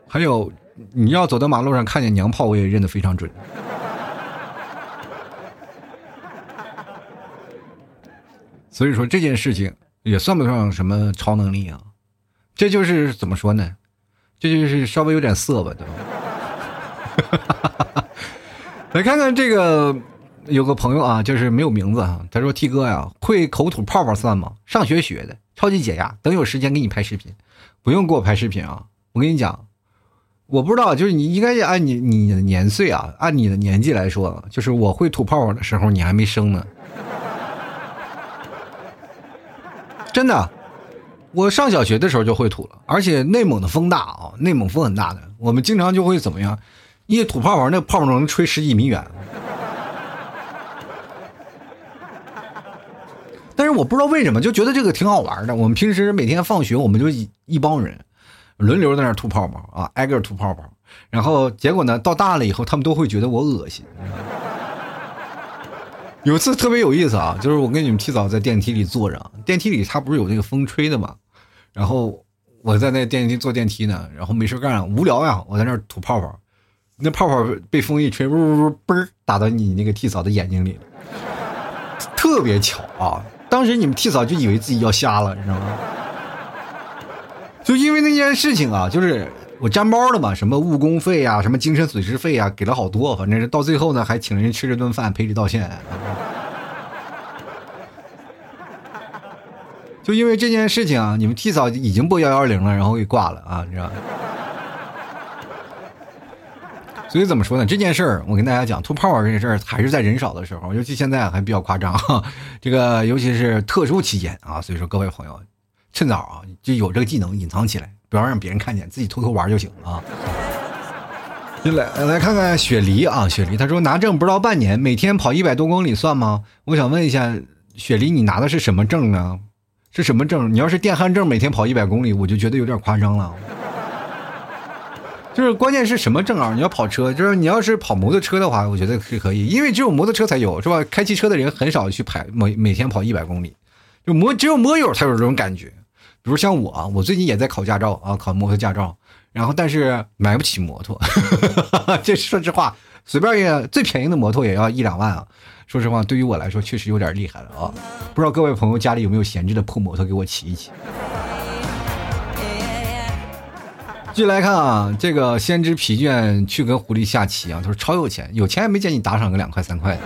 Speaker 1: 还有，你要走到马路上看见娘炮，我也认得非常准。所以说这件事情也算不上什么超能力啊，这就是怎么说呢？这就是稍微有点色吧，对吧？来看看这个，有个朋友啊，就是没有名字啊，他说：“T 哥呀，会口吐泡泡算吗？上学学的，超级解压。等有时间给你拍视频，不用给我拍视频啊，我跟你讲。”我不知道，就是你应该按你你的年岁啊，按你的年纪来说，就是我会吐泡泡的时候，你还没生呢。真的，我上小学的时候就会吐了，而且内蒙的风大啊，内蒙风很大的，我们经常就会怎么样，一吐泡泡，那泡泡能吹十几米远。但是我不知道为什么，就觉得这个挺好玩的。我们平时每天放学，我们就一一帮人。轮流在那吐泡泡啊，挨个吐泡泡，然后结果呢，到大了以后，他们都会觉得我恶心。有一次特别有意思啊，就是我跟你们提早在电梯里坐着，电梯里它不是有那个风吹的嘛，然后我在那电梯坐电梯呢，然后没事干，无聊呀，我在那吐泡泡，那泡泡被风一吹，呜呜呜，嘣儿打到你那个替嫂的眼睛里了，特别巧啊！当时你们替嫂就以为自己要瞎了，你知道吗？就因为那件事情啊，就是我沾包了嘛，什么误工费啊，什么精神损失费啊，给了好多，反正是到最后呢，还请人吃了顿饭，赔礼道歉。就因为这件事情啊，你们替嫂已经拨幺幺零了，然后给挂了啊，你知道吗。所以怎么说呢？这件事儿，我跟大家讲，吐泡泡这件事儿，还是在人少的时候，尤其现在还比较夸张。这个尤其是特殊期间啊，所以说各位朋友，趁早啊，就有这个技能隐藏起来，不要让别人看见，自己偷偷玩就行啊。就来来看看雪梨啊，雪梨他说拿证不到半年，每天跑一百多公里算吗？我想问一下，雪梨你拿的是什么证呢？是什么证？你要是电焊证，每天跑一百公里，我就觉得有点夸张了。就是关键是什么证啊？你要跑车，就是你要是跑摩托车的话，我觉得是可以，因为只有摩托车才有，是吧？开汽车的人很少去排每每天跑一百公里，就摩只有摩友才有这种感觉。比如像我，我最近也在考驾照啊，考摩托驾照，然后但是买不起摩托，这说实话，随便也最便宜的摩托也要一两万啊。说实话，对于我来说确实有点厉害了啊！不知道各位朋友家里有没有闲置的破摩托，给我骑一骑。继续来看啊，这个先知疲倦去跟狐狸下棋啊，他说超有钱，有钱也没见你打赏个两块三块的。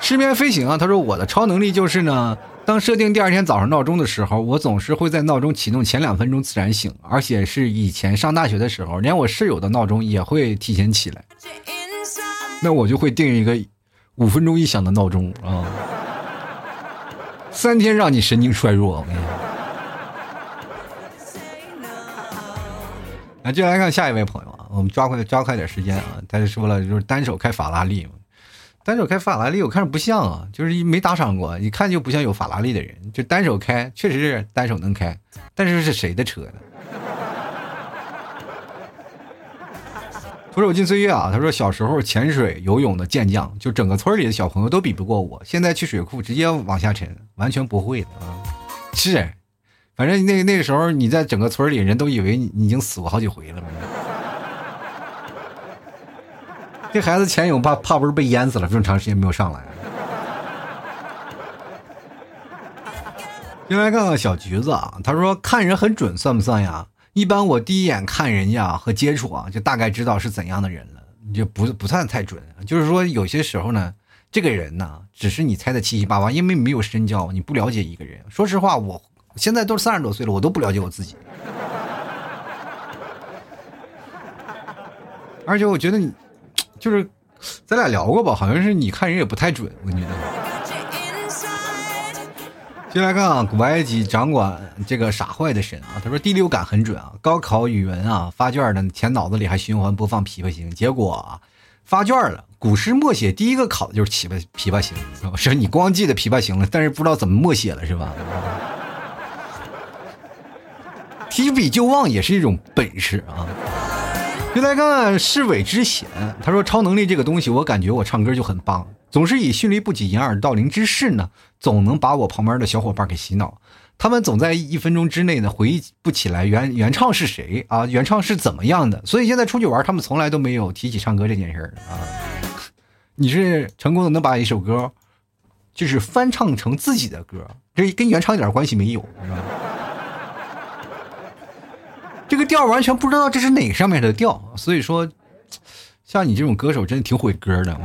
Speaker 1: 失眠飞行啊，他说我的超能力就是呢，当设定第二天早上闹钟的时候，我总是会在闹钟启动前两分钟自然醒，而且是以前上大学的时候，连我室友的闹钟也会提前起来。那我就会定一个。五分钟一响的闹钟啊，三天让你神经衰弱。我跟你讲，接下来看下一位朋友啊，我们抓快抓快点时间啊。他就说了，就是单手开法拉利嘛，单手开法拉利，我看着不像啊，就是没打赏过，一看就不像有法拉利的人。就单手开，确实是单手能开，但是是谁的车呢？徒手进岁月啊！他说小时候潜水游泳的健将，就整个村里的小朋友都比不过我。现在去水库直接往下沉，完全不会的啊！是，反正那那个时候你在整个村里人都以为你已经死过好几回了。这孩子潜泳怕怕不是被淹死了，这么长时间没有上来。先来看看小橘子啊，他说看人很准，算不算呀？一般我第一眼看人家和接触啊，就大概知道是怎样的人了，就不不算太准。就是说有些时候呢，这个人呢，只是你猜的七七八八，因为没有深交，你不了解一个人。说实话，我现在都三十多岁了，我都不了解我自己。而且我觉得你，就是咱俩聊过吧，好像是你看人也不太准，我觉得。接来看啊，古埃及掌管这个傻坏的神啊，他说第六感很准啊。高考语文啊发卷的前脑子里还循环播放《琵琶行》，结果啊发卷了，古诗默写第一个考的就是《琵琶琵琶行》，是你光记得《琵琶行》了，但是不知道怎么默写了是吧？提笔就忘也是一种本事啊。就来看世伟之险，他说超能力这个东西，我感觉我唱歌就很棒。总是以迅雷不及掩耳盗铃之势呢，总能把我旁边的小伙伴给洗脑。他们总在一分钟之内呢回忆不起来原原唱是谁啊，原唱是怎么样的。所以现在出去玩，他们从来都没有提起唱歌这件事儿啊。你是成功的能把一首歌，就是翻唱成自己的歌，这跟原唱一点关系没有，是吧？这个调完全不知道这是哪上面的调，所以说，像你这种歌手真的挺毁歌的。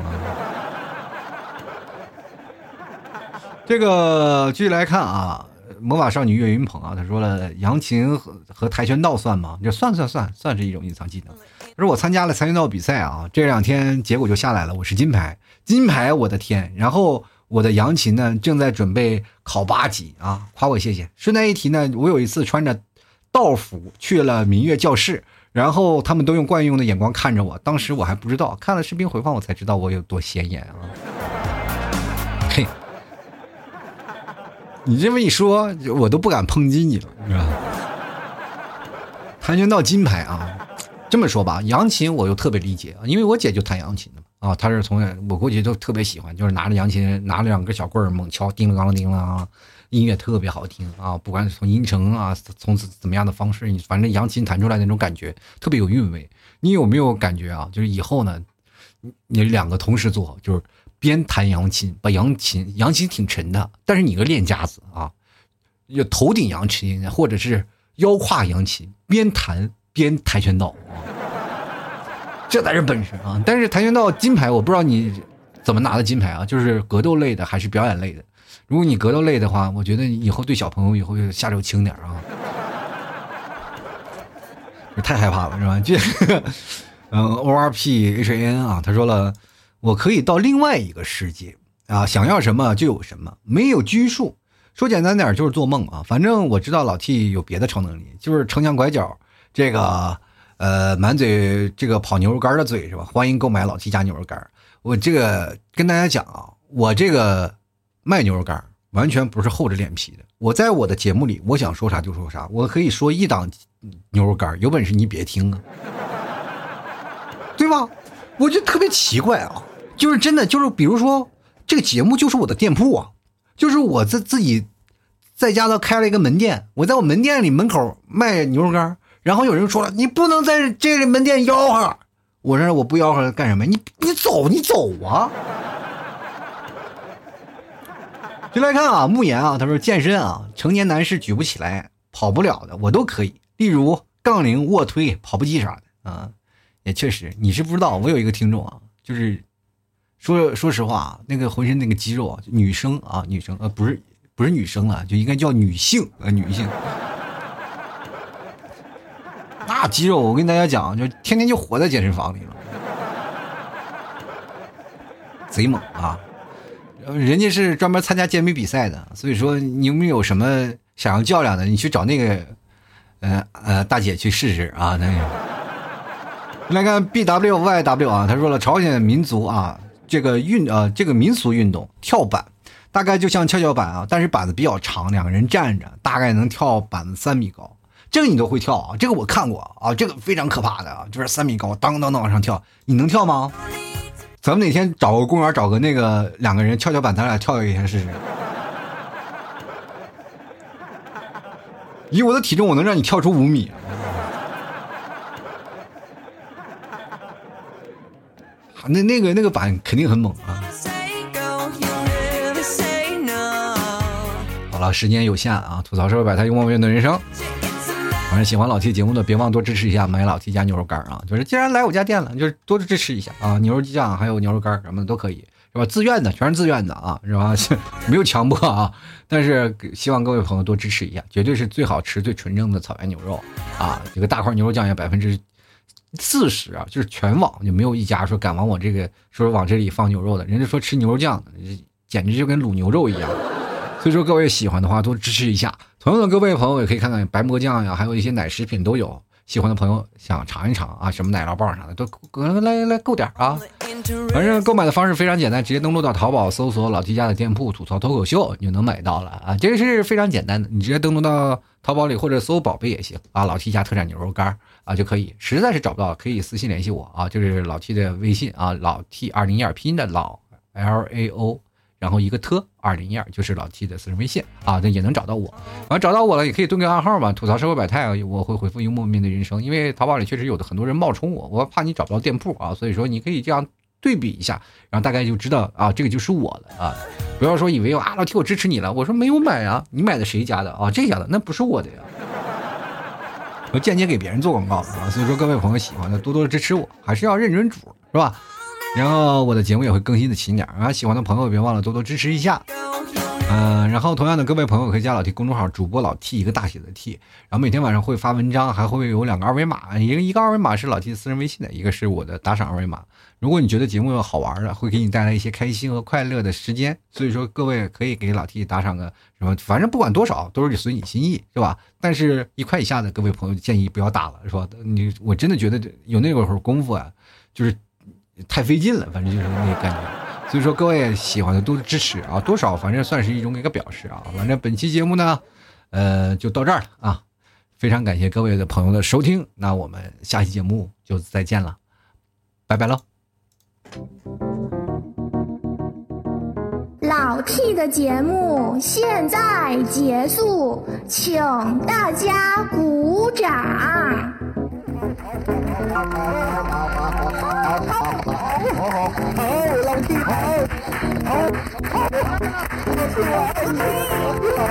Speaker 1: 这个继续来看啊，魔法少女岳云鹏啊，他说了，扬琴和和跆拳道算吗？这算算算算是一种隐藏技能。他说我参加了跆拳道比赛啊，这两天结果就下来了，我是金牌，金牌，我的天！然后我的扬琴呢，正在准备考八级啊，夸我谢谢。顺带一提呢，我有一次穿着道府去了民乐教室，然后他们都用惯用的眼光看着我，当时我还不知道，看了视频回放我才知道我有多显眼啊。嘿。你这么一说，我都不敢抨击你了，是吧？跆拳道金牌啊，这么说吧，扬琴我又特别理解，因为我姐就弹扬琴的嘛，啊，她是从我估计都特别喜欢，就是拿着扬琴，拿着两根小棍儿猛敲，叮了当叮了啊，音乐特别好听啊，不管是从音程啊，从怎么样的方式，你反正扬琴弹出来那种感觉特别有韵味。你有没有感觉啊？就是以后呢，你两个同时做，就是。边弹扬琴，把扬琴，扬琴挺沉的，但是你个练家子啊，就头顶扬琴，或者是腰胯扬琴，边弹边跆拳道，这才是本事啊！但是跆拳道金牌，我不知道你怎么拿的金牌啊？就是格斗类的还是表演类的？如果你格斗类的话，我觉得以后对小朋友以后下手轻点啊！太害怕了是吧？这，嗯，O R P H A N 啊，他说了，我可以到另外一个世界啊，想要什么就有什么，没有拘束。说简单点就是做梦啊！反正我知道老 T 有别的超能力，就是城墙拐角这个，呃，满嘴这个跑牛肉干的嘴是吧？欢迎购买老 T 家牛肉干。我这个跟大家讲啊，我这个卖牛肉干完全不是厚着脸皮的。我在我的节目里，我想说啥就说啥，我可以说一档牛肉干，有本事你别听啊，对吧？我就特别奇怪啊，就是真的，就是比如说这个节目就是我的店铺啊。就是我自自己在家都开了一个门店，我在我门店里门口卖牛肉干，然后有人说了，你不能在这个门店吆喝。我说我不吆喝干什么？你你走你走啊！就来看啊，慕言啊，他说健身啊，成年男士举不起来、跑不了的我都可以，例如杠铃、卧推、跑步机啥的啊，也确实，你是不知道，我有一个听众啊，就是。说说实话，那个浑身那个肌肉啊，女生啊，女生呃，不是不是女生了，就应该叫女性呃，女性。那肌肉，我跟大家讲，就天天就活在健身房里了，贼猛啊！人家是专门参加健美比赛的，所以说你有没有什么想要较量的，你去找那个呃呃大姐去试试啊。那个来看 B W Y W 啊，他说了，朝鲜民族啊。这个运呃，这个民俗运动跳板，大概就像跷跷板啊，但是板子比较长，两个人站着，大概能跳板子三米高。这个你都会跳啊？这个我看过啊，这个非常可怕的啊，就是三米高，当当当往上跳，你能跳吗？咱们哪天找个公园，找个那个两个人跷跷板，咱俩跳一下试试。以我的体重，我能让你跳出五米。那那个那个板肯定很猛啊！好了，时间有限啊，吐槽社会百态，幽默面对人生。反正喜欢老 T 节目的，别忘多支持一下，买老 T 家牛肉干啊！就是既然来我家店了，就是多支持一下啊！牛肉酱还有牛肉干什么的都可以，是吧？自愿的，全是自愿的啊，是吧？没有强迫啊，但是希望各位朋友多支持一下，绝对是最好吃、最纯正的草原牛肉啊！这个大块牛肉酱也百分之。四十啊，就是全网就没有一家说敢往我这个说往这里放牛肉的，人家说吃牛肉酱，简直就跟卤牛肉一样。所以说各位喜欢的话多支持一下。同样的各位朋友也可以看看白馍酱呀，还有一些奶食品都有。喜欢的朋友想尝一尝啊，什么奶酪棒啥的都来来购点啊。反正购买的方式非常简单，直接登录到淘宝搜索老 T 家的店铺吐槽脱口秀，你就能买到了啊。这个是非常简单的，你直接登录到淘宝里或者搜宝贝也行啊。老 T 家特产牛肉干啊就可以，实在是找不到可以私信联系我啊，就是老 T 的微信啊，老 T 二零一二拼音的老 L A O。然后一个特二零一二就是老 T 的私人微信啊，那也能找到我。完找到我了，也可以蹲个暗号嘛，吐槽社会百态啊，我会回复幽默面对人生。因为淘宝里确实有的很多人冒充我，我怕你找不到店铺啊，所以说你可以这样对比一下，然后大概就知道啊，这个就是我的啊。不要说以为啊，老 T 我支持你了，我说没有买啊，你买的谁家的啊？这家的那不是我的呀，我间接给别人做广告啊。所以说各位朋友喜欢的多多支持我，还是要认准主是吧？然后我的节目也会更新的勤点啊，喜欢的朋友别忘了多多支持一下。嗯，然后同样的各位朋友可以加老 T 公众号主播老 T 一个大写的 T，然后每天晚上会发文章，还会有两个二维码，一个一个二维码是老 T 私人微信的，一个是我的打赏二维码。如果你觉得节目好玩的，会给你带来一些开心和快乐的时间，所以说各位可以给老 T 打赏个什么，反正不管多少都是随你心意，是吧？但是一块以下的各位朋友建议不要打了，是吧？你我真的觉得有那会儿功夫啊，就是。太费劲了，反正就是那感觉，所以说各位喜欢的多支持啊，多少反正算是一种一个表示啊。反正本期节目呢，呃，就到这儿了啊，非常感谢各位的朋友的收听，那我们下期节目就再见了，拜拜喽。老 T 的节目现在结束，请大家鼓掌。好好好，老弟好，好，好，老弟我爱你，好。